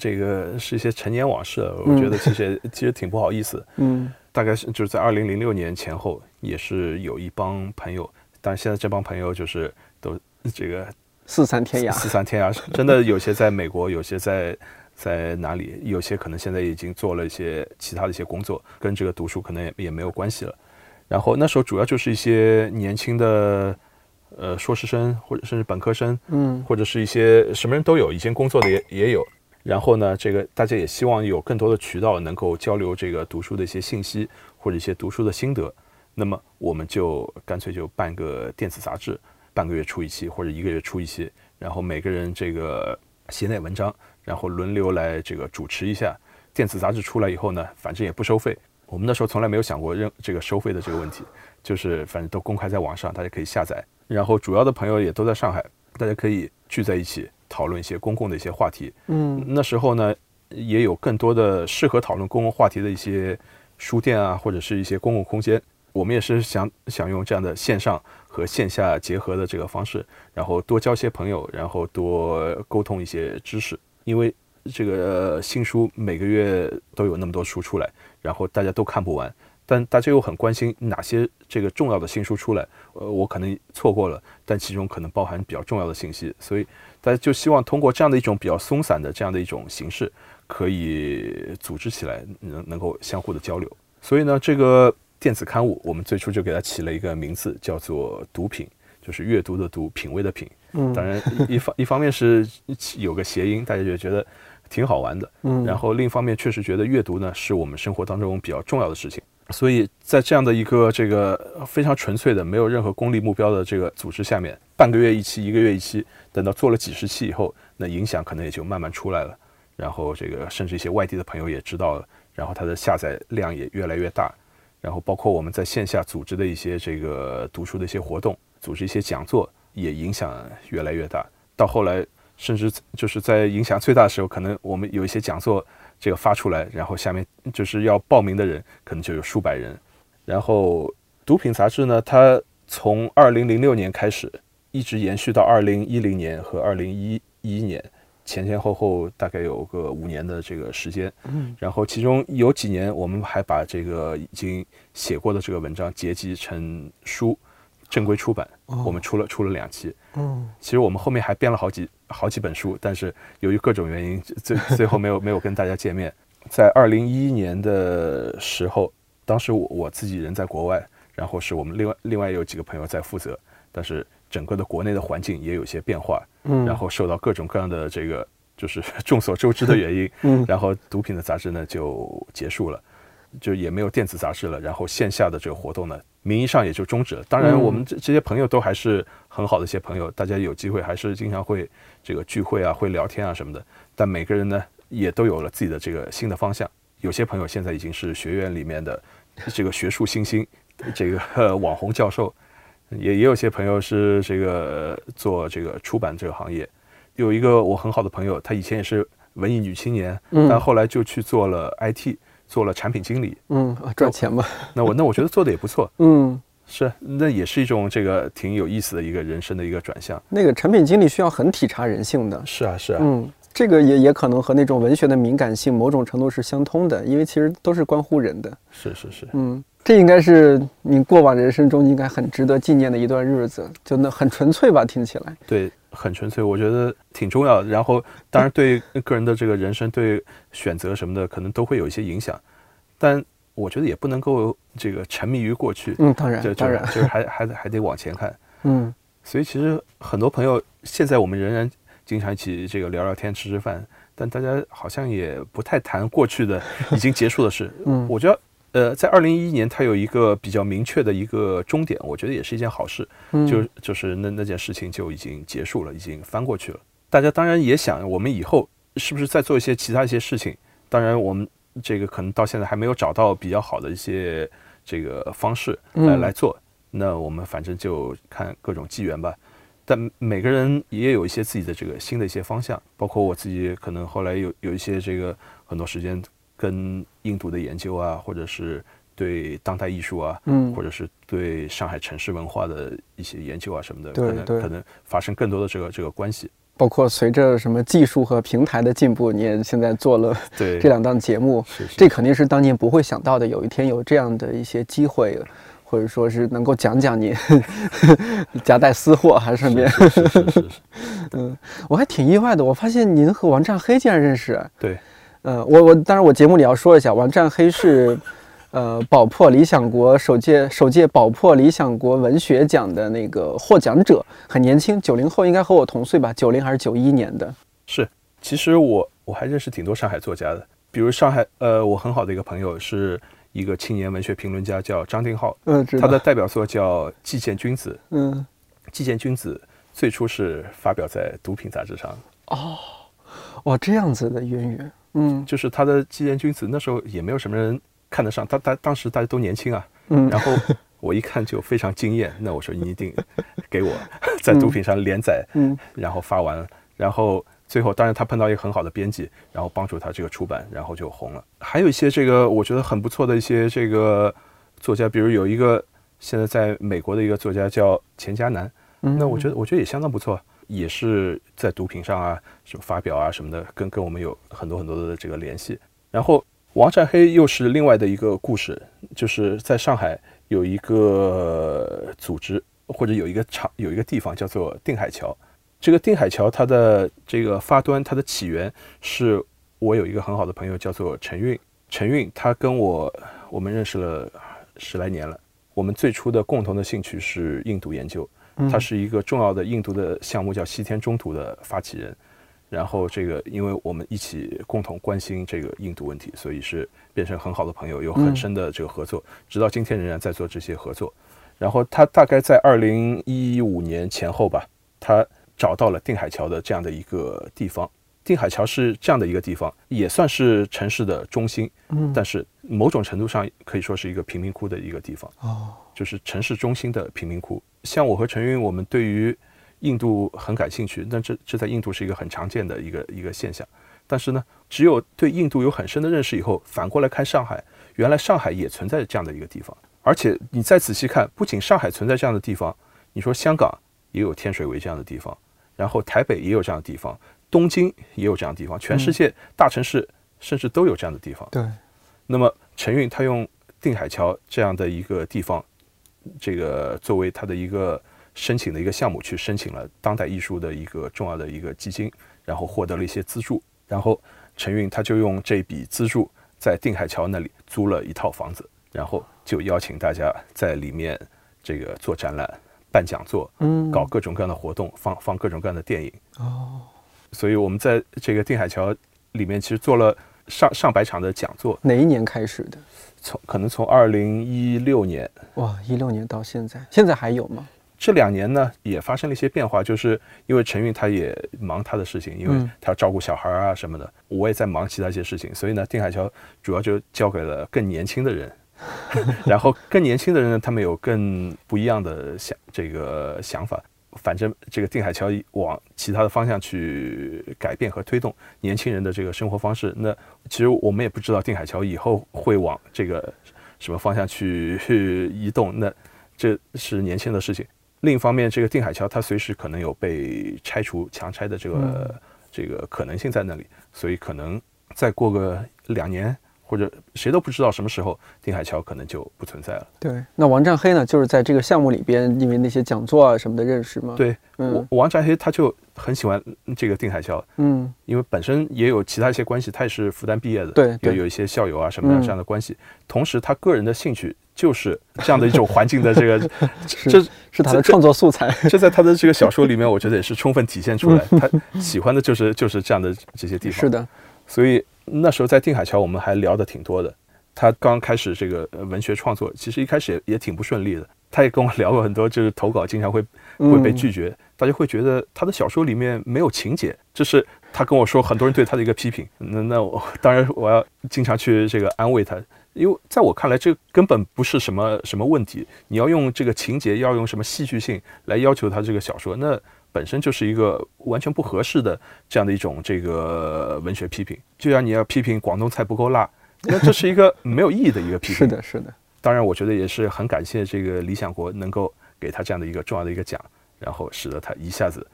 这个是一些陈年往事，我觉得其实也其实挺不好意思。
嗯
大概是就是在二零零六年前后，也是有一帮朋友，但现在这帮朋友就是都这个
四散天涯。
四散天涯，真的有些在美国，有些在在哪里，有些可能现在已经做了一些其他的一些工作，跟这个读书可能也也没有关系了。然后那时候主要就是一些年轻的呃硕士生或者甚至本科生，
嗯
或者是一些什么人都有，以前工作的也也有。然后呢，这个大家也希望有更多的渠道能够交流这个读书的一些信息或者一些读书的心得。那么我们就干脆就办个电子杂志，半个月出一期或者一个月出一期，然后每个人这个写点文章，然后轮流来这个主持一下。电子杂志出来以后呢，反正也不收费。我们那时候从来没有想过任这个收费的这个问题，就是反正都公开在网上，大家可以下载。然后主要的朋友也都在上海，大家可以聚在一起讨论一些公共的一些话题。
嗯
那时候呢，也有更多的适合讨论公共话题的一些书店啊，或者是一些公共空间。我们也是想想用这样的线上和线下结合的这个方式，然后多交些朋友，然后多沟通一些知识。因为这个新书每个月都有那么多书出来，然后大家都看不完，但大家又很关心哪些这个重要的新书出来，呃，我可能错过了，但其中可能包含比较重要的信息，所以大家就希望通过这样的一种比较松散的这样的一种形式，可以组织起来，能能够相互的交流。所以呢，这个电子刊物我们最初就给它起了一个名字，叫做“毒品”，就是阅读的读，品味的品。
嗯
当然一一方一方面是有个谐音，大家就觉得挺好玩的。
嗯，
然后另一方面确实觉得阅读呢是我们生活当中比较重要的事情，所以在这样的一个这个非常纯粹的、没有任何功利目标的这个组织下面，半个月一期，一个月一期，等到做了几十期以后，那影响可能也就慢慢出来了。然后这个甚至一些外地的朋友也知道了，然后它的下载量也越来越大。然后包括我们在线下组织的一些这个读书的一些活动，组织一些讲座，也影响越来越大。到后来，甚至就是在影响最大的时候，可能我们有一些讲座这个发出来，然后下面就是要报名的人可能就有数百人。然后毒品杂志呢，它从二零零六年开始，一直延续到二零一零年和二零一一年，前前后后大概有个五年的这个时间。
嗯
然后其中有几年，我们还把这个已经写过的这个文章结集成书，正规出版。我们出了出了两期。
嗯
其实我们后面还编了好几好几本书，但是由于各种原因，最 (laughs) 最后没有没有跟大家见面。在二零一一年的时候，当时我我自己人在国外，然后是我们另外另外有几个朋友在负责，但是整个的国内的环境也有些变化，
嗯，
然后受到各种各样的这个就是 (laughs) 众所周知的原因，(laughs)
嗯
然后毒品的杂志呢就结束了，就也没有电子杂志了，然后线下的这个活动呢，名义上也就终止了。当然，
嗯
我们这这些朋友都还是很好的一些朋友，大家有机会还是经常会这个聚会啊，会聊天啊什么的。但每个人呢，也都有了自己的这个新的方向。有些朋友现在已经是学院里面的这个学术新星，(laughs) 这个、呃网红教授，也也有些朋友是这个呃做这个出版这个行业。有一个我很好的朋友，她以前也是文艺女青年，
嗯
但后来就去做了 IT，做了产品经理。
嗯啊赚钱嘛，
那我那我觉得做的也不错，(laughs)
嗯，
是那也是一种这个挺有意思的一个人生的一个转向。
那个产品经理需要很体察人性的，
是啊，是啊，
嗯，这个也也可能和那种文学的敏感性某种程度是相通的，因为其实都是关乎人的，
是是是，
嗯，这应该是你过往人生中应该很值得纪念的一段日子，就那很纯粹吧，听起来，
对，很纯粹，我觉得挺重要的。然后，当然对个人的这个人生、对选择什么的，可能都会有一些影响，但我觉得也不能够这个沉迷于过去，
嗯，当然当然，
就是还还得还得往前看。(laughs)
嗯
所以其实很多朋友现在我们仍然经常一起这个聊聊天、吃吃饭，但大家好像也不太谈过去的已经结束的事。(laughs)
嗯
我觉得呃，在二零一一年，它有一个比较明确的一个终点，我觉得也是一件好事。
嗯
就就是那那件事情就已经结束了，已经翻过去了。大家当然也想，我们以后是不是再做一些其他一些事情？当然，我们这个可能到现在还没有找到比较好的一些这个方式来、
嗯
来做。那我们反正就看各种机缘吧。但每个人也有一些自己的这个新的一些方向，包括我自己可能后来有有一些这个很多时间跟印度的研究啊，或者是对当代艺术啊，
嗯
或者是对上海城市文化的一些研究啊什么的，可能
对对
可能发生更多的这个这个关系。
包括随着什么技术和平台的进步，你也现在做了
对，(laughs)
这两档节目，
是是
这肯定是当年不会想到的。有一天有这样的一些机会，或者说是能够讲讲你 (laughs) 夹带私货，还顺便，
是是是是是，(laughs)
嗯，我还挺意外的。我发现您和王占黑竟然认识。
对，
呃，我我当然我节目里要说一下，王占黑是，呃，宝珀理想国首届首届宝珀理想国文学奖的那个获奖者，很年轻，九零后，应该和我同岁吧，九零还是九一年的。
是。其实我我还认识挺多上海作家的，比如上海呃，我很好的一个朋友是一个青年文学评论家，叫张定浩，
嗯。
他的代表作叫《寄见君子》。
嗯，《
寄见君子》最初是发表在《毒品》杂志上，哦
哇，这样子的渊源。嗯。
就是他的《纪言君子》那时候也没有什么人看得上，他他当时大家都年轻啊，
嗯。
然后我一看就非常惊艳，那我说你一定给我在毒品上连载，
嗯。
然后发完了，然后最后当然他碰到一个很好的编辑，然后帮助他这个出版，然后就红了。还有一些这个我觉得很不错的一些这个作家，比如有一个现在在美国的一个作家叫钱嘉楠，
嗯，
那我觉得我觉得也相当不错，也是在毒品上啊什么发表啊什么的，跟跟我们有很多很多的这个联系。然后王占黑又是另外的一个故事，就是在上海有一个组织或者有一个场有一个地方叫做定海桥。这个定海桥它的这个发端，它的起源是我有一个很好的朋友叫做陈运，陈运他跟我我们认识了十来年了，我们最初的共同的兴趣是印度研究。
嗯
他是一个重要的印度的项目，叫西天中途的发起人。然后这个，因为我们一起共同关心这个印度问题，所以是变成很好的朋友，有很深的这个合作，直到今天仍然在做这些合作。然后他大概在二零一五年前后吧，他找到了定海桥的这样的一个地方。定海桥是这样的一个地方，也算是城市的中心，
嗯
但是某种程度上可以说是一个贫民窟的一个地方。
哦，
就是城市中心的贫民窟。像我和陈云，我们对于印度很感兴趣，但这这在印度是一个很常见的一个一个现象。但是呢，只有对印度有很深的认识以后，反过来看上海，原来上海也存在这样的一个地方。而且你再仔细看，不仅上海存在这样的地方，你说香港也有天水围这样的地方，然后台北也有这样的地方，东京也有这样的地方，全世界大城市甚至都有这样的地方。
对，
那么陈运他用定海桥这样的一个地方，这个作为他的一个申请的一个项目，去申请了当代艺术的一个重要的一个基金，然后获得了一些资助。然后陈运他就用这笔资助在定海桥那里租了一套房子，然后就邀请大家在里面这个做展览、办讲座，
嗯，
搞各种各样的活动，放放各种各样的电影。
哦，
所以我们在这个定海桥里面其实做了上上百场的讲座，
哪一年开始的？
从可能从二零一六年
哇，一六年到现在，现在还有吗？
这两年呢，也发生了一些变化，就是因为陈运他也忙他的事情，因为
嗯
他要照顾小孩啊什么的，我也在忙其他一些事情，所以呢，定海桥主要就交给了更年轻的人，(laughs) 然后更年轻的人呢，他们有更不一样的想这个想法。反正这个定海桥往其他的方向去改变和推动年轻人的这个生活方式。那其实我们也不知道定海桥以后会往这个什么方向去去移动，那这是年轻的事情。另一方面，这个定海桥它随时可能有被拆除、强拆的这个、这个可能性在那里，所以可能再过个两年，或者谁都不知道什么时候，定海桥可能就不存在了。
对，那王占黑呢，就是在这个项目里边，因为那些讲座啊什么的认识吗？，
对，
嗯
王占黑他就很喜欢这个定海桥，
嗯
因为本身也有其他一些关系，他也是复旦毕业的，有
对对
有一些校友啊什么的
嗯
这样的关系。同时，他个人的兴趣就是这样的一种环境的这个，(laughs)
是
这
是他的创作素材。
这在他的这个小说里面，我觉得也是充分体现出来，他喜欢的就是就是这样的这些地方。
是，的，
所以那时候在定海桥，我们还聊得挺多的。他刚开始这个文学创作，其实一开始也也挺不顺利的。他也跟我聊过很多，就是投稿经常会会被拒绝，大家会觉得他的小说里面没有情节，这是他跟我说很多人对他的一个批评。那那我当然我要经常去这个安慰他，因为在我看来，这根本不是什么什么问题。你要用这个情节，要用什么戏剧性来要求他这个小说，那本身就是一个完全不合适的这样的一种这个文学批评。就像你要批评广东菜不够辣，那这是一个没有意义的一个批评。(laughs)
是的，是的。
当然，我觉得也是很感谢这个理想国能够给他这样的一个重要的一个奖，然后使得他一下子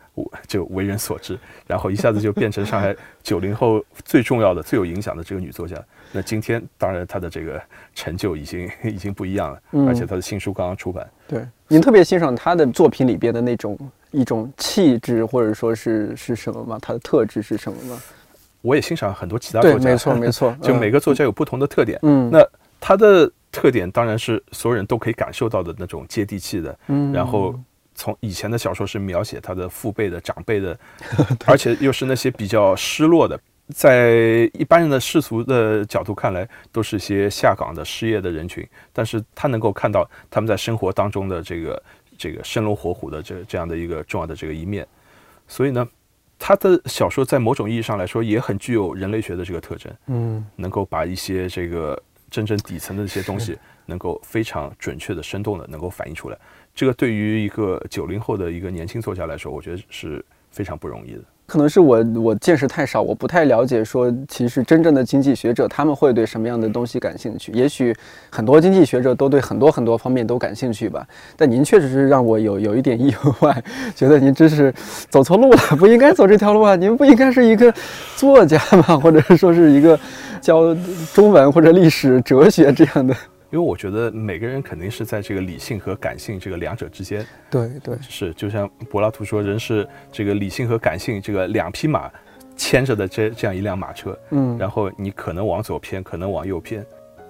就为人所知，然后一下子就变成上海九零后最重要的、最有影响的这个女作家。那今天，当然她的这个成就已经已经不一样了，而且她的新书刚刚出版。
对，您特别欣赏她的作品里边的那种一种气质，或者说是是什么吗？他的特质是什么吗？
我也欣赏很多其他作家，
没错没错，(laughs)
就每个作家有不同的特点。嗯，那他的。特点当然是所有人都可以感受到的那种接地气的，嗯，然后从以前的小说是描写他的父辈的长辈的，(laughs) 而且又是那些比较失落的，在一般人的世俗的角度看来，都是些下岗的失业的人群，但是他能够看到他们在生活当中的这个这个生龙活虎的这这样的一个重要的这个一面，所以呢，他的小说在某种意义上来说也很具有人类学的这个特征，嗯，能够把一些这个。真正底层的一些东西，能够非常准确的、生动的能够反映出来，这个对于一个九零后的一个年轻作家来说，我觉得是非常不容易的。
可能是我我见识太少，我不太了解说，其实真正的经济学者他们会对什么样的东西感兴趣？也许很多经济学者都对很多很多方面都感兴趣吧。但您确实是让我有有一点意外，觉得您真是走错路了，不应该走这条路啊！您不应该是一个作家吗？或者说是一个？教中文或者历史、哲学这样的，
因为我觉得每个人肯定是在这个理性和感性这个两者之间。
对对，
是就像柏拉图说，人是这个理性和感性这个两匹马牵着的这这样一辆马车。嗯，然后你可能往左偏，可能往右偏。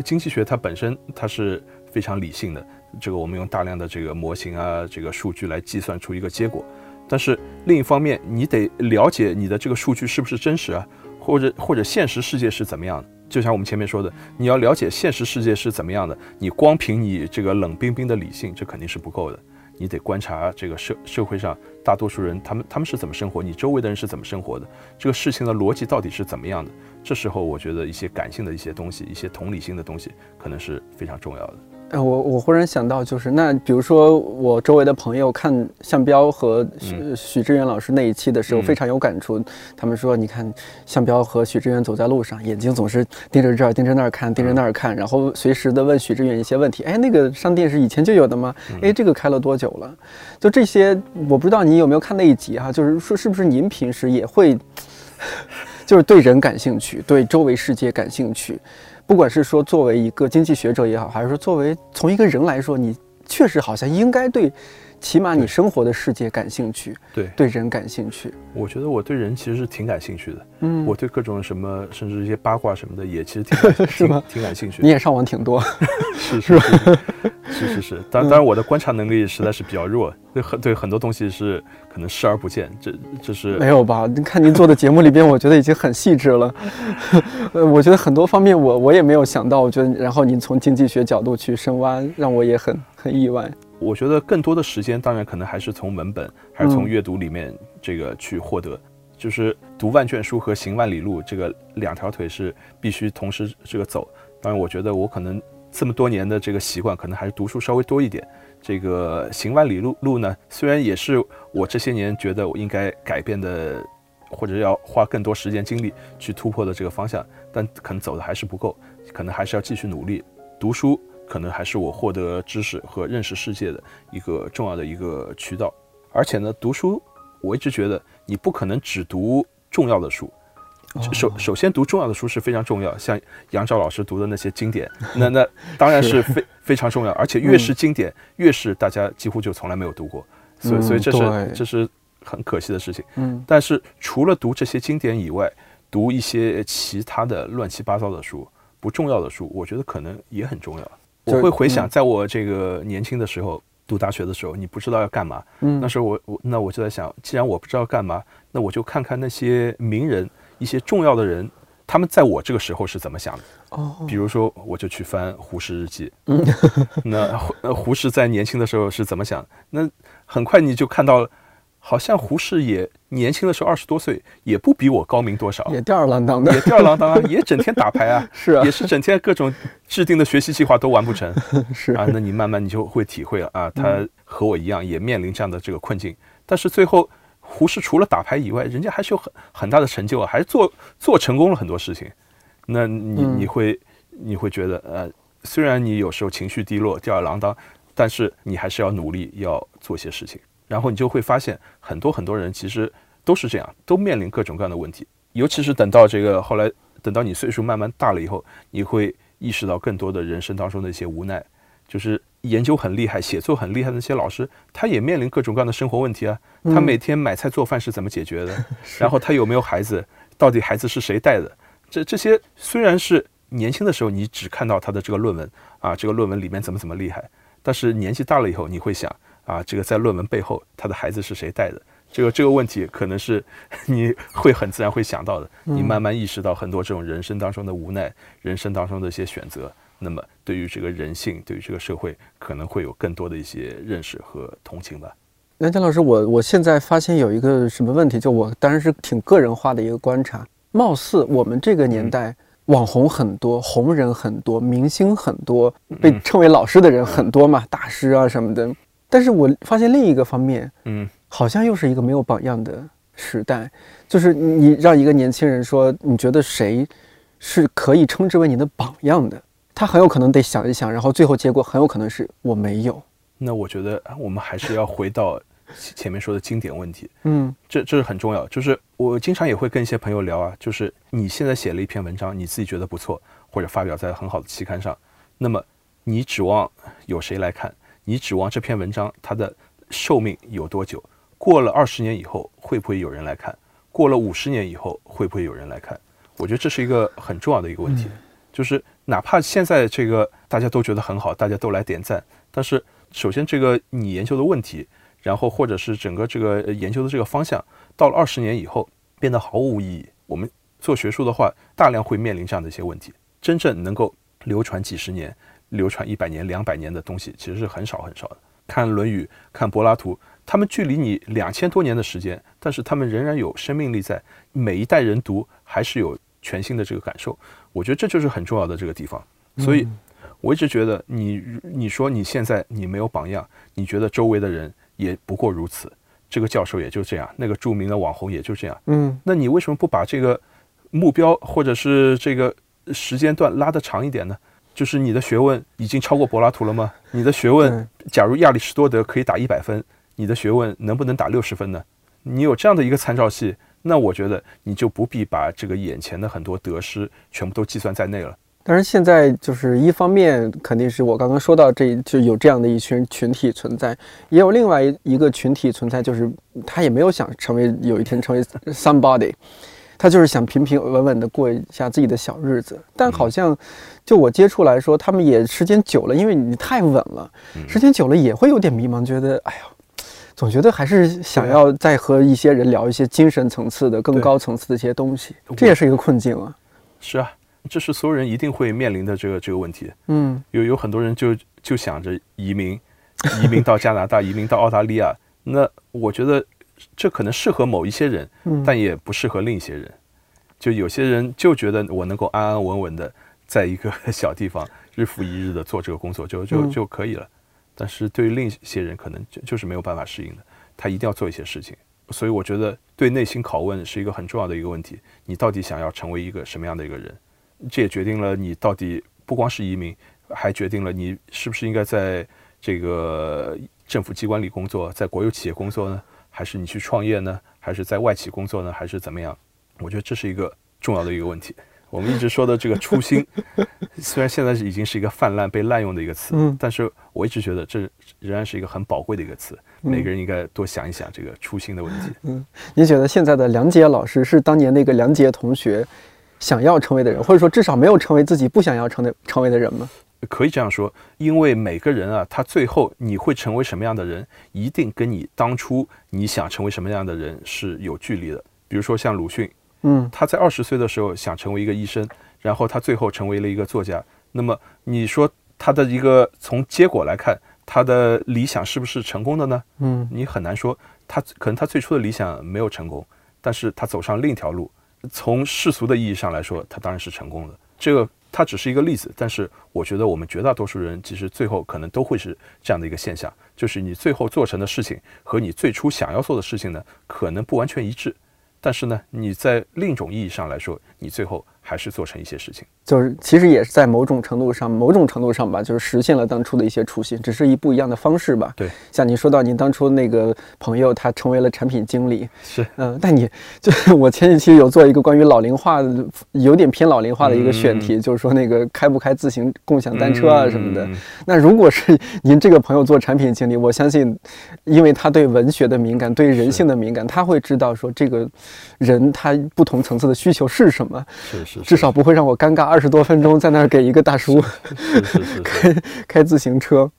经济学它本身它是非常理性的，这个我们用大量的这个模型啊，这个数据来计算出一个结果。但是另一方面，你得了解你的这个数据是不是真实啊。或者或者现实世界是怎么样的？就像我们前面说的，你要了解现实世界是怎么样的，你光凭你这个冷冰冰的理性，这肯定是不够的。你得观察这个社社会上大多数人，他们他们是怎么生活，你周围的人是怎么生活的，这个事情的逻辑到底是怎么样的？这时候，我觉得一些感性的一些东西，一些同理心的东西，可能是非常重要的。
呃，我我忽然想到，就是那比如说我周围的朋友看向彪和许许志远老师那一期的时候，非常有感触。他们说，你看向彪和许志远走在路上，眼睛总是盯着这儿，盯着那儿看，盯着那儿看，然后随时的问许志远一些问题。哎，那个商店是以前就有的吗？哎，这个开了多久了？就这些，我不知道你有没有看那一集哈？就是说，是不是您平时也会，(laughs) 就是对人感兴趣，对周围世界感兴趣？不管是说作为一个经济学者也好，还是说作为从一个人来说，你确实好像应该对，起码你生活的世界感兴趣，
对，
对人感兴趣。
我觉得我对人其实是挺感兴趣的，嗯，我对各种什么，甚至一些八卦什么的，也其实挺 (laughs)
是吗？
挺感兴趣。
你也上网挺多，(laughs)
是是 (laughs) 是是是是。当当然，我的观察能力实在是比较弱，对很对很多东西是可能视而不见。这这是
没有吧？你看您做的节目里边，我觉得已经很细致了。呃，我觉得很多方面我我也没有想到，我觉得然后您从经济学角度去深挖，让我也很很意外。
我觉得更多的时间，当然可能还是从文本，还是从阅读里面这个去获得。就是读万卷书和行万里路，这个两条腿是必须同时这个走。当然，我觉得我可能这么多年的这个习惯，可能还是读书稍微多一点。这个行万里路路呢，虽然也是我这些年觉得我应该改变的，或者要花更多时间精力去突破的这个方向，但可能走的还是不够，可能还是要继续努力。读书可能还是我获得知识和认识世界的一个重要的一个渠道。而且呢，读书。我一直觉得你不可能只读重要的书，首首先读重要的书是非常重要，像杨照老师读的那些经典，那那 (laughs) 当然是非非常重要，而且越是经典，越是大家几乎就从来没有读过，所以所以这是这是很可惜的事情。嗯，但是除了读这些经典以外，读一些其他的乱七八糟的书，不重要的书，我觉得可能也很重要。我会回想，在我这个年轻的时候。读大学的时候，你不知道要干嘛。嗯，那时候我我那我就在想，既然我不知道干嘛，那我就看看那些名人，一些重要的人，他们在我这个时候是怎么想的？
哦，
比如说，我就去翻胡适日记，(laughs) 那胡呃胡适在年轻的时候是怎么想？那很快你就看到了，好像胡适也年轻的时候二十多岁，也不比我高明多少，
也吊儿郎当的。
也，吊儿郎当啊，(laughs) 也整天打牌啊，
是啊。
也是整天各种制定的学习计划都完不成。(laughs)
是。
啊。那你慢慢你就会体会了啊，他和我一样也面临这样的这个困境，但是最后胡适除了打牌以外，人家还是有很很大的成就啊，还是做做成功了很多事情。那你
嗯。
你会你会觉得呃，虽然你有时候情绪低落、吊儿郎当，但是你还是要努力要做些事情，然后你就会发现很多很多人其实都是这样，都面临各种各样的问题。尤其是等到这个后来，等到你岁数慢慢大了以后，你会意识到更多的人生当中的一些无奈，就是研究很厉害、写作很厉害的那些老师，他也面临各种各样的生活问题啊。他每天买菜做饭是怎么解决的？然后他有没有孩子？到底孩子是谁带的？这这些虽然是年轻的时候你只看到他的这个论文啊，这个论文里面怎么怎么厉害，但是年纪大了以后，你会想啊，这个在论文背后他的孩子是谁带的？这个这个问题可能是 (laughs) 你会很自然会想到的。你慢慢意识到很多这种人生当中的无奈，人生当中的一些选择，那么对于这个人性，对于这个社会，可能会有更多的一些认识和同情吧。
梁江老师，我我现在发现有一个什么问题，就我当然是挺个人化的一个观察，貌似我们这个年代。网红很多，红人很多，明星很多，被称为老师的人很多嘛，大师啊什么的。但是我发现另一个方面，
嗯，
好像又是一个没有榜样的时代。就是你让一个年轻人说，你觉得谁是可以称之为你的榜样的，他很有可能得想一想，然后最后结果很有可能是我没有。
那我觉得我们还是要回到前前面说的经典问题，
嗯
这这是很重要。就是我经常也会跟一些朋友聊啊，就是你现在写了一篇文章，你自己觉得不错，或者发表在很好的期刊上，那么你指望有谁来看？你指望这篇文章它的寿命有多久？过了二十年以后，会不会有人来看？过了五十年以后，会不会有人来看？我觉得这是一个很重要的一个问题，就是哪怕现在这个大家都觉得很好，大家都来点赞，但是首先这个你研究的问题，然后或者是整个这个呃研究的这个方向，到了二十年以后变得毫无意义。我们做学术的话，大量会面临这样的一些问题。真正能够流传几十年、流传一百年、两百年的东西，其实是很少很少的。看《论语》，看柏拉图，他们距离你两千多年的时间，但是他们仍然有生命力在，每一代人读还是有全新的这个感受。我觉得这就是很重要的这个地方。所以，我一直觉得你你说你现在你没有榜样，你觉得周围的人也不过如此，这个教授也就这样，那个著名的网红也就这样，
嗯
那你为什么不把这个目标或者是这个时间段拉得长一点呢？就是你的学问已经超过柏拉图了吗？你的学问，假如亚里士多德可以打一百分，你的学问能不能打六十分呢？你有这样的一个参照系，那我觉得你就不必把这个眼前的很多得失全部都计算在内了。
当然，现在就是一方面肯定是我刚刚说到这就有这样的一群群体存在，也有另外一个群体存在，就是他也没有想成为有一天成为 somebody，他就是想平平稳稳的过一下自己的小日子。但好像就我接触来说，他们也时间久了，因为你太稳了，时间久了也会有点迷茫，觉得哎呀。总觉得还是想要再和一些人聊一些精神层次的、更高层次的一些东西，这也是一个困境啊。
是啊，这是所有人一定会面临的这个这个问题。
嗯
有有很多人就就想着移民，移民到加拿大，(laughs) 移民到澳大利亚。那我觉得这可能适合某一些人，
嗯，
但也不适合另一些人。就有些人就觉得我能够安安稳稳的在一个小地方日复一日的做这个工作就就
嗯
就可以了。但是对于另一些人，可能就就是没有办法适应的，他一定要做一些事情。所以我觉得对内心拷问是一个很重要的一个问题。你到底想要成为一个什么样的一个人？这也决定了你到底不光是移民，还决定了你是不是应该在这个政府机关里工作，在国有企业工作呢？还是你去创业呢？还是在外企工作呢？还是怎么样？我觉得这是一个重要的一个问题。我们一直说的这个初心，(laughs) 虽然现在是已经是一个泛滥被滥用的一个词，
嗯
但是我一直觉得这仍然是一个很宝贵的一个词。每个人应该多想一想这个初心的问题。
嗯你觉得现在的梁杰老师是当年那个梁杰同学想要成为的人，或者说至少没有成为自己不想要成的成为的人吗？
可以这样说，因为每个人啊，他最后你会成为什么样的人，一定跟你当初你想成为什么样的人是有距离的。比如说像鲁迅，
嗯
他在二十岁的时候想成为一个医生，然后他最后成为了一个作家。那么你说他的一个从结果来看，他的理想是不是成功的呢？
嗯
你很难说。他可能他最初的理想没有成功，但是他走上另一条路。从世俗的意义上来说，他当然是成功的。这个它只是一个例子，但是我觉得我们绝大多数人其实最后可能都会是这样的一个现象，就是你最后做成的事情和你最初想要做的事情呢，可能不完全一致，但是呢，你在另一种意义上来说，你最后还是做成一些事情。
就是其实也是在某种程度上，某种程度上吧，就是实现了当初的一些初心，只是一不一样的方式吧。
对，
像您说到您当初那个朋友，他成为了产品经理，(laughs)
是，
嗯，但你就是 (laughs) 我前几期有做一个关于老龄化，有点偏老龄化的一个选题，就是说那个开不开自行共享单车啊什么的。
嗯 (laughs)
那如果是您这个朋友做产品经理，我相信，因为他对文学的敏感，对人性的敏感，他会知道说这个人他不同层次的需求是什么，
是是，
至少不会让我尴尬二十多分钟在那儿给一个大叔 (laughs) 开开自行车。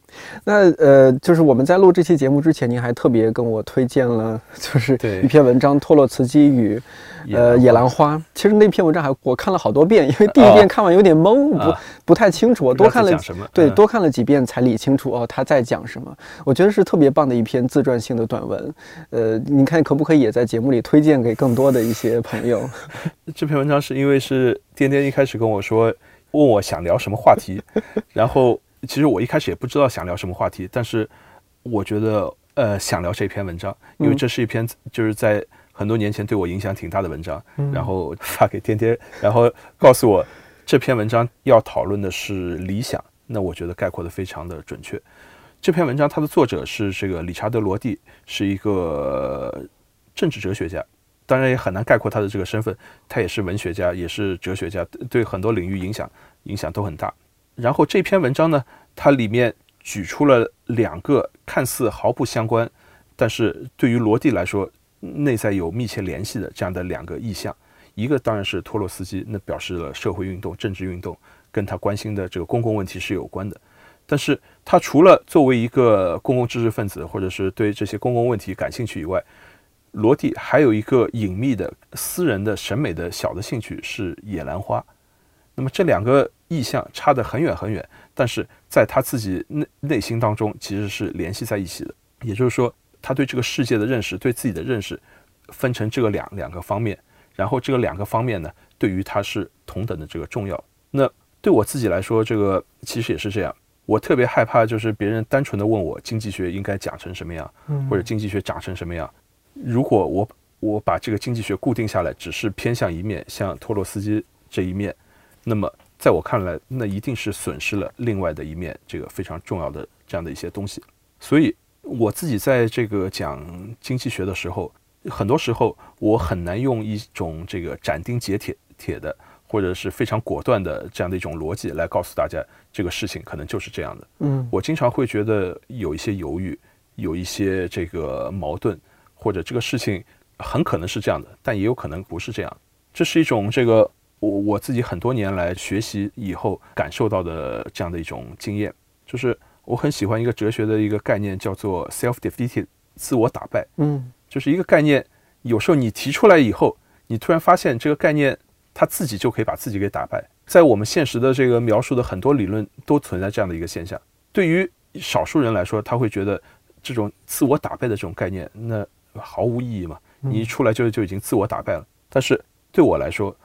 那呃，就是我们在录这期节目之前，您还特别跟我推荐了，就是一篇文章《托洛茨基与呃野兰花》。其实那篇文章还我看了好多遍，因为第一遍看完有点懵，不
啊
不太清楚，我多看了对
嗯
多看了几遍才理清楚哦他在讲什么。我觉得是特别棒的一篇自传性的短文。呃，您看可不可以也在节目里推荐给更多的一些朋友？(laughs)
这篇文章是因为是颠颠一开始跟我说，问我想聊什么话题，然后其实我一开始也不知道想聊什么话题，但是我觉得呃想聊这篇文章，因为
嗯
这是一篇就是在很多年前对我影响挺大的文章，
嗯
然后发给天天，然后告诉我这篇文章要讨论的是理想，那我觉得概括的非常的准确。这篇文章它的作者是这个理查德·罗蒂，是一个政治哲学家，当然也很难概括他的这个身份，他也是文学家，也是哲学家，对很多领域影响影响都很大。然后这篇文章呢，它里面举出了两个看似毫不相关，但是对于罗蒂来说内在有密切联系的这样的两个意象。一个当然是托洛斯基，那表示了社会运动、政治运动跟他关心的这个公共问题是有关的。但是他除了作为一个公共知识分子，或者是对这些公共问题感兴趣以外，罗蒂还有一个隐秘的私人的审美的小的兴趣是野兰花。那么这两个意向差得很远很远，但是在他自己内内心当中其实是联系在一起的。也就是说，他对这个世界的认识，对自己的认识，分成这个两两个方面，然后这个两个方面呢，对于他是同等的这个重要。那对我自己来说，这个其实也是这样。我特别害怕，就是别人单纯的问我经济学应该讲成什么样，或者经济学长成什么样。如果我我把这个经济学固定下来，只是偏向一面，像托洛斯基这一面，那么在我看来，那一定是损失了另外的一面，这个非常重要的这样的一些东西。所以我自己在这个讲经济学的时候，很多时候我很难用一种这个斩钉截铁铁的，或者是非常果断的这样的一种逻辑来告诉大家这个事情可能就是这样的。
嗯
我经常会觉得有一些犹豫，有一些这个矛盾，或者这个事情很可能是这样的，但也有可能不是这样。这是一种这个我我自己很多年来学习以后感受到的这样的一种经验，就是我很喜欢一个哲学的一个概念，叫做 self-defeated，自我打败。
嗯
就是一个概念，有时候你提出来以后，你突然发现这个概念它自己就可以把自己给打败。在我们现实的这个描述的很多理论都存在这样的一个现象。对于少数人来说，他会觉得这种自我打败的这种概念，那毫无意义嘛，你一出来就就已经自我打败了。但是对我来说，呃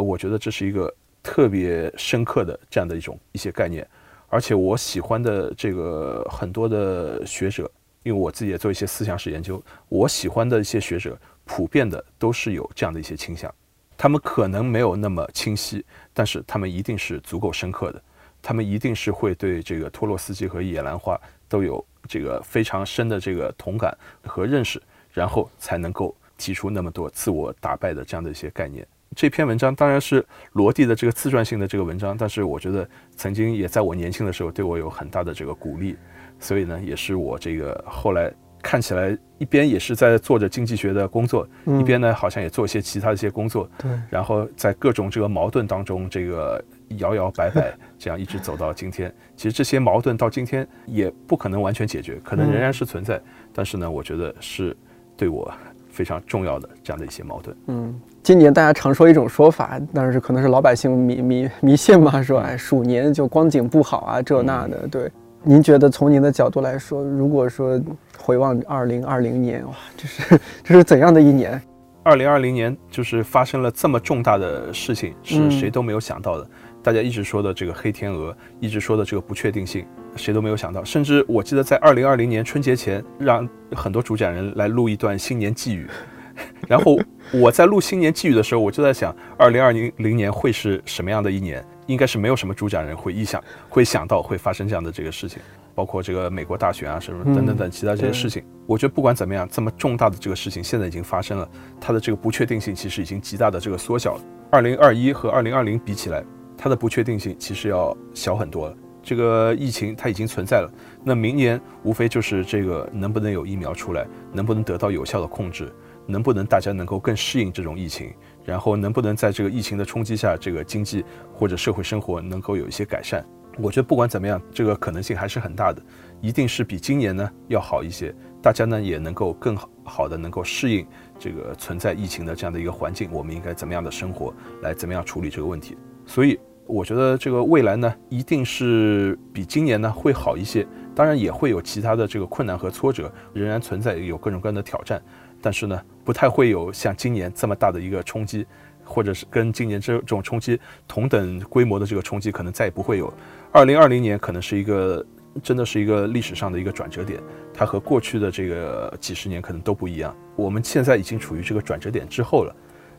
我觉得这是一个特别深刻的这样的一种一些概念，而且我喜欢的这个很多的学者，因为我自己也做一些思想史研究，我喜欢的一些学者，普遍的都是有这样的一些倾向。他们可能没有那么清晰，但是他们一定是足够深刻的，他们一定是会对这个托洛斯基和野兰花都有这个非常深的这个同感和认识，然后才能够提出那么多自我打败的这样的一些概念。这篇文章当然是罗蒂的这个自传性的这个文章，但是我觉得曾经也在我年轻的时候对我有很大的这个鼓励，所以呢，也是我这个后来看起来一边也是在做着经济学的工作，
嗯
一边呢好像也做一些其他的一些工作，
对，
然后在各种这个矛盾当中，这个摇摇摆摆，这样一直走到今天。其实这些矛盾到今天也不可能完全解决，可能仍然是存在，但是呢，我觉得是对我非非常重要的这样的一些矛盾。
嗯，今年大家常说一种说法，但是可能是老百姓迷迷迷信嘛，说哎鼠年就光景不好啊，这那的。对，您觉得从您的角度来说，如果说回望二零二零年，哇，这是这是怎样的一年？
二零二零年就是发生了这么重大的事情，是谁都没有想到的。大家一直说的这个黑天鹅，一直说的这个不确定性，谁都没有想到。甚至我记得在二零二零年春节前，让很多主讲人来录一段新年寄语。(laughs) 然后我在录新年寄语的时候，我就在想，二零二零零年会是什么样的一年？应该是没有什么主讲人会意想会想到会发生这样的这个事情。包括这个美国大选啊，什么等等等其他这些事情，我觉得不管怎么样，这么重大的这个事情现在已经发生了，它的这个不确定性其实已经极大的这个缩小了。二零二一和二零二零比起来，它的不确定性其实要小很多了。这个疫情它已经存在了，那明年无非就是这个能不能有疫苗出来，能不能得到有效的控制，能不能大家能够更适应这种疫情，然后能不能在这个疫情的冲击下，这个经济或者社会生活能够有一些改善。我觉得不管怎么样，这个可能性还是很大的，一定是比今年呢要好一些。大家呢也能够更好的能够适应这个存在疫情的这样的一个环境，我们应该怎么样的生活，来怎么样处理这个问题。所以我觉得这个未来呢，一定是比今年呢会好一些。当然也会有其他的这个困难和挫折，仍然存在有各种各样的挑战，但是呢不太会有像今年这么大的一个冲击。或者是跟今年这种冲击同等规模的这个冲击，可能再也不会有。二零二零年可能是一个真的是一个历史上的一个转折点，它和过去的这个几十年可能都不一样。我们现在已经处于这个转折点之后了。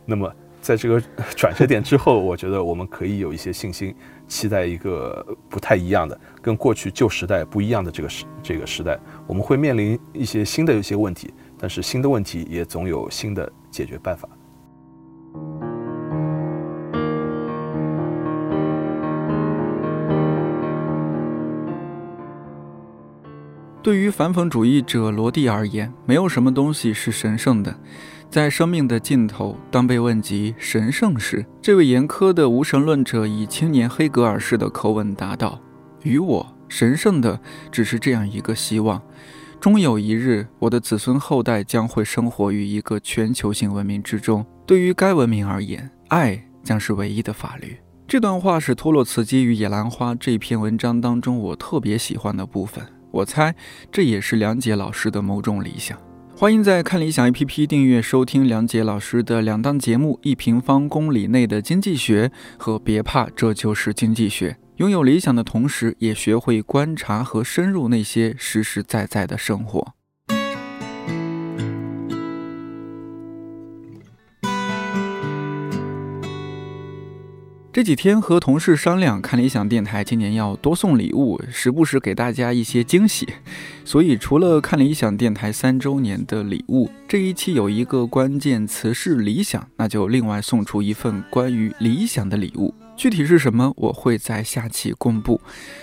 那么在这个 (laughs) 转折点之后，我觉得我们可以有一些信心，期待一个不太一样的、跟过去旧时代不一样的这个时这个时代。我们会面临一些新的一些问题，但是新的问题也总有新的解决办法。
对于反讽主义者罗蒂而言，没有什么东西是神圣的。在生命的尽头，当被问及神圣时，这位严苛的无神论者以青年黑格尔式的口吻答道：“与我神圣的只是这样一个希望：终有一日，我的子孙后代将会生活于一个全球性文明之中。对于该文明而言，爱将是唯一的法律。”这段话是托洛茨基与野兰花这篇文章当中我特别喜欢的部分。我猜这也是梁杰老师的某种理想。欢迎在看理想 APP 订阅收听梁杰老师的两档节目：一平方公里内的经济学和别怕，这就是经济学。拥有理想的同时，也学会观察和深入那些实实在在的生活。这几天和同事商量，看理想电台今年要多送礼物，时不时给大家一些惊喜。所以除了看理想电台三周年的礼物，这一期有一个关键词是理想，那就另外送出一份关于理想的礼物。具体是什么，我会在下期公布。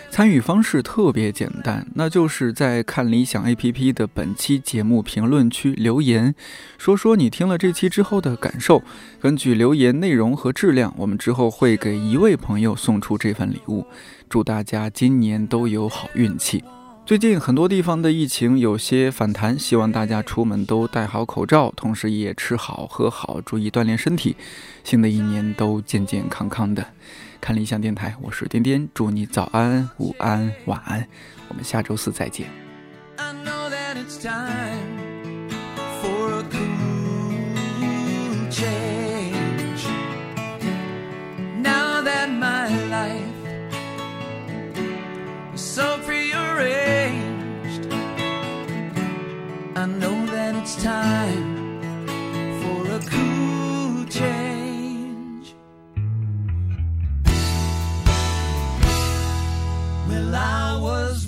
参与方式特别简单，那就是在看理想 APP 的本期节目评论区留言，说说你听了这期之后的感受。根据留言内容和质量，我们之后会给一位朋友送出这份礼物。祝大家今年都有好运气。最近很多地方的疫情有些反弹，希望大家出门都戴好口罩，同时也吃好喝好，注意锻炼身体。新的一年都健健康康的。看理想电台，我是颠颠，祝你早安、午安、晚安。我们下周四再见。I know that it's time time for a cool change. Well, I was